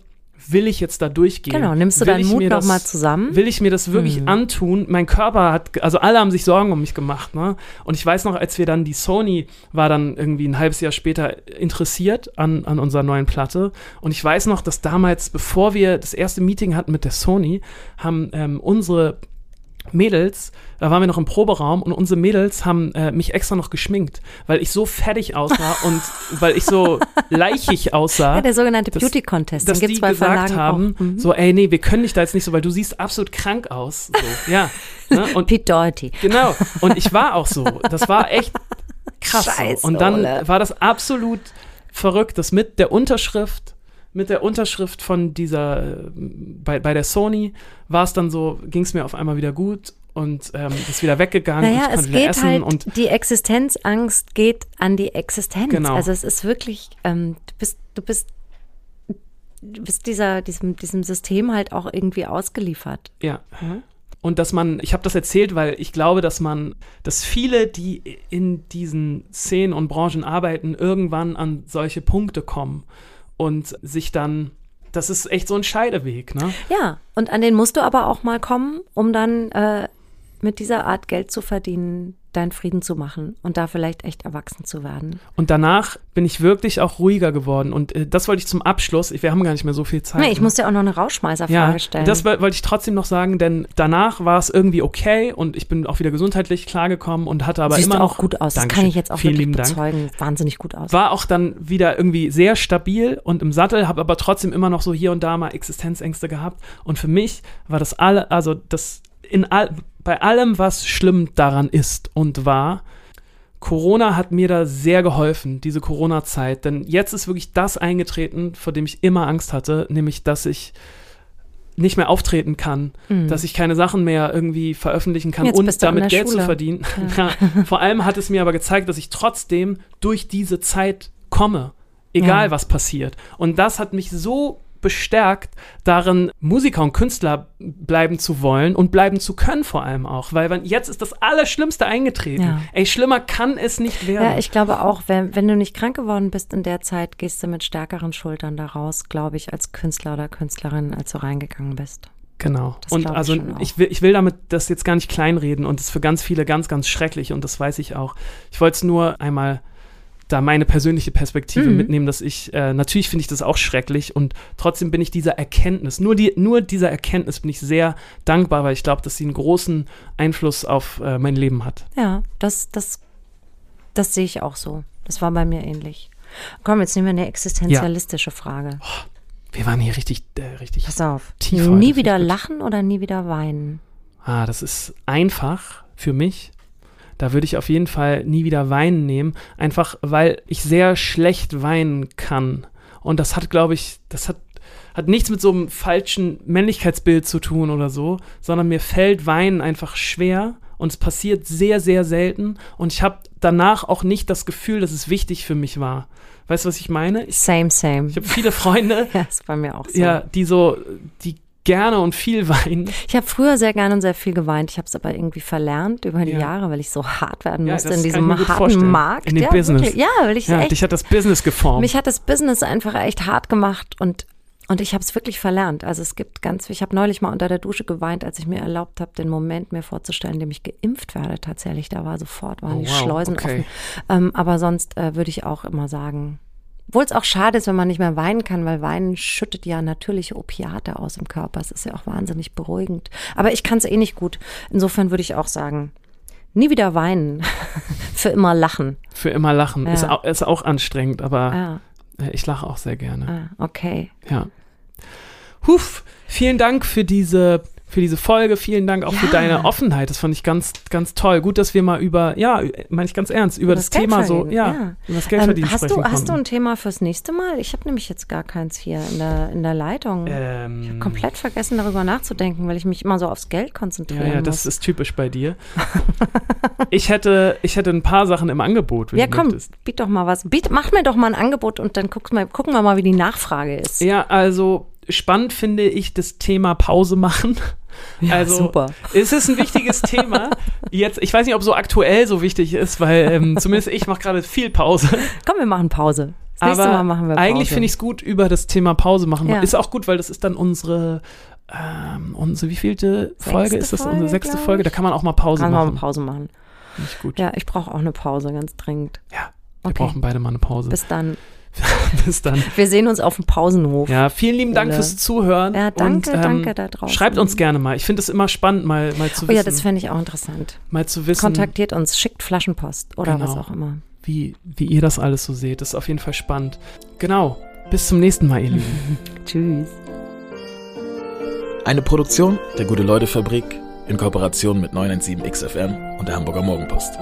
will ich jetzt da durchgehen? Genau, nimmst du Will deinen Mut nochmal zusammen? Will ich mir das wirklich Mhm. antun? Mein Körper hat, also alle haben sich Sorgen um mich gemacht, ne? Und ich weiß noch, als wir dann, die Sony war dann irgendwie ein halbes Jahr später interessiert an, an unserer neuen Platte. Und ich weiß noch, dass damals, bevor wir das erste Meeting hatten mit der Sony, haben ähm, unsere Mädels, da waren wir noch im Proberaum und unsere Mädels haben äh, mich extra noch geschminkt, weil ich so fertig aussah und weil ich so leichig aussah ja, der sogenannte dass- Beauty Contest, dass den die gibt's bei gesagt Verlagen haben. Mhm. so, ey, nee, wir können dich da jetzt nicht so, weil du siehst absolut krank aus. So, ja. Ne? Und Pete Doherty. genau. Und ich war auch so. Das war echt krass. Scheiße, so. Und dann Ole. war das absolut verrückt, dass mit der Unterschrift, mit der Unterschrift von dieser, äh, bei, bei der Sony, war es dann so, ging es mir auf einmal wieder gut und ähm, ist wieder weggegangen. und Naja, ich konnte es wieder geht essen halt, und die Existenzangst geht an die Existenz. Genau. Also es ist wirklich, ähm, du bist, du bist, du bist dieser, diesem, diesem System halt auch irgendwie ausgeliefert. Ja. Und dass man, ich habe das erzählt, weil ich glaube, dass man, dass viele, die in diesen Szenen und Branchen arbeiten, irgendwann an solche Punkte kommen und sich dann, das ist echt so ein Scheideweg, ne? Ja, und an den musst du aber auch mal kommen, um dann äh, mit dieser Art Geld zu verdienen, deinen Frieden zu machen und da vielleicht echt erwachsen zu werden. Und danach bin ich wirklich auch ruhiger geworden. Und äh, das wollte ich zum Abschluss, wir haben gar nicht mehr so viel Zeit. Nee, ich ne? muss dir auch noch eine Rauschmeißerfrage ja, stellen. das woll- wollte ich trotzdem noch sagen, denn danach war es irgendwie okay und ich bin auch wieder gesundheitlich klargekommen und hatte aber Siehst immer du noch auch gut aus. Das Dankeschön. kann ich jetzt auch Vielen wirklich lieben Dank. bezeugen. Wahnsinnig gut aus. war auch dann wieder irgendwie sehr stabil und im Sattel, habe aber trotzdem immer noch so hier und da mal Existenzängste gehabt. Und für mich war das alle, also das in all, bei allem, was schlimm daran ist und war, Corona hat mir da sehr geholfen, diese Corona-Zeit. Denn jetzt ist wirklich das eingetreten, vor dem ich immer Angst hatte, nämlich, dass ich nicht mehr auftreten kann, dass ich keine Sachen mehr irgendwie veröffentlichen kann Mhm. Jetzt und damit Geld zu Schule. verdienen. Ja. Vor allem hat es mir aber gezeigt, dass ich trotzdem durch diese Zeit komme, egal Ja. was passiert. Und das hat mich so bestärkt, darin Musiker und Künstler bleiben zu wollen und bleiben zu können vor allem auch, weil wenn, jetzt ist das Allerschlimmste eingetreten. Ja. Ey, schlimmer kann es nicht werden. Ja, ich glaube auch, wenn, wenn du nicht krank geworden bist in der Zeit, gehst du mit stärkeren Schultern da raus, glaube ich, als Künstler oder Künstlerin, als du reingegangen bist. Genau. Das und ich also auch. ich will, ich will damit das jetzt gar nicht kleinreden und das ist für ganz viele ganz, ganz schrecklich und das weiß ich auch. Ich wollte es nur einmal da meine persönliche Perspektive Mhm. mitnehmen, dass ich, äh, natürlich finde ich das auch schrecklich und trotzdem bin ich dieser Erkenntnis, nur, die, nur dieser Erkenntnis bin ich sehr dankbar, weil ich glaube, dass sie einen großen Einfluss auf äh, mein Leben hat. Ja, das, das, das sehe ich auch so. Das war bei mir ähnlich. Komm, jetzt nehmen wir eine existenzialistische Frage. Wir waren hier richtig, äh, richtig. Pass auf. Tief nie wieder lachen oder nie wieder weinen? Ah, das ist einfach für mich. Da würde ich auf jeden Fall nie wieder weinen nehmen, einfach weil ich sehr schlecht weinen kann. Und das hat, glaube ich, das hat, hat nichts mit so einem falschen Männlichkeitsbild zu tun oder so, sondern mir fällt Weinen einfach schwer und es passiert sehr, sehr selten. Und ich habe danach auch nicht das Gefühl, dass es wichtig für mich war. Weißt du, was ich meine? Ich, Same, same. ich habe viele Freunde, ja, ist bei mir auch so. ja, die so, die gerne und viel weinen. Ich habe früher sehr gerne und sehr viel geweint. Ich habe es aber irgendwie verlernt über die Ja. Jahre, weil ich so hart werden Ja, musste in diesem gut vorstellen. harten Markt. In dem ja, Business. Wirklich. Ja, weil ich Ja, echt, dich hat das Business geformt. mich hat das Business einfach echt hart gemacht und und ich habe es wirklich verlernt. Also es gibt ganz, ich habe neulich mal unter der Dusche geweint, als ich mir erlaubt habe, den Moment mir vorzustellen, in dem ich geimpft werde. Tatsächlich, da war sofort waren Oh, die wow, Schleusen okay. offen. Ähm, aber sonst äh, würde ich auch immer sagen, obwohl es auch schade ist, wenn man nicht mehr weinen kann, weil Weinen schüttet ja natürliche Opiate aus im Körper. Es ist ja auch wahnsinnig beruhigend. Aber ich kann es eh nicht gut. Insofern würde ich auch sagen, nie wieder weinen, für immer lachen. Für immer lachen. Ja. Ist, auch, ist auch anstrengend, aber Ah, äh, ich lache auch sehr gerne. ah, okay. Ja. Huf, vielen Dank für diese, für diese Folge. Vielen Dank auch für Ja. deine Offenheit. Das fand ich ganz, ganz toll. Gut, dass wir mal über, ja, meine ich ganz ernst, über das, das Thema so, ja, ja. über das Geldverdienen Ähm, hast, sprechen du, hast du ein Thema fürs nächste Mal? Ich habe nämlich jetzt gar keins hier in der, in der Leitung. ähm, Komplett vergessen, darüber nachzudenken, weil ich mich immer so aufs Geld konzentriere. Ja, ja, das ist typisch bei dir. ich hätte, ich hätte ein paar Sachen im Angebot, wenn Ja, du komm, möchtest. biet doch mal was. Biet, mach mir doch mal ein Angebot und dann guck mal, gucken wir mal, wie die Nachfrage ist. Ja, also spannend finde ich das Thema Pause machen. also super. es ist ein wichtiges Thema. Jetzt, ich weiß nicht, ob so aktuell so wichtig ist, weil ähm, zumindest ich mache gerade viel Pause. Komm, wir machen Pause. Das nächste Aber Mal machen wir Pause. eigentlich finde ich es gut, über das Thema Pause machen. Ja. Ist auch gut, weil das ist dann unsere, ähm, unsere wievielte Folge ist das? Folge, unsere sechste Folge. Da kann man auch mal Pause Kann man machen. mal Pause machen. Ich gut. Ja, ich brauche auch eine Pause, ganz dringend. Ja, wir Okay. brauchen beide mal eine Pause. Bis dann. Bis dann. Wir sehen uns auf dem Pausenhof. Ja, vielen lieben Dank Ole. fürs Zuhören. Ja, danke, und, ähm, danke da draußen. Schreibt uns gerne mal. Ich finde es immer spannend, mal, mal zu Oh ja, wissen, das fände ich auch interessant. mal zu wissen Kontaktiert uns, schickt Flaschenpost oder Genau. was auch immer. wie, wie ihr das alles so seht. Das ist auf jeden Fall spannend. Genau. Bis zum nächsten Mal, ihr Lieben. Tschüss. Eine Produktion der Gute-Leute-Fabrik in Kooperation mit 917XFM und der Hamburger Morgenpost.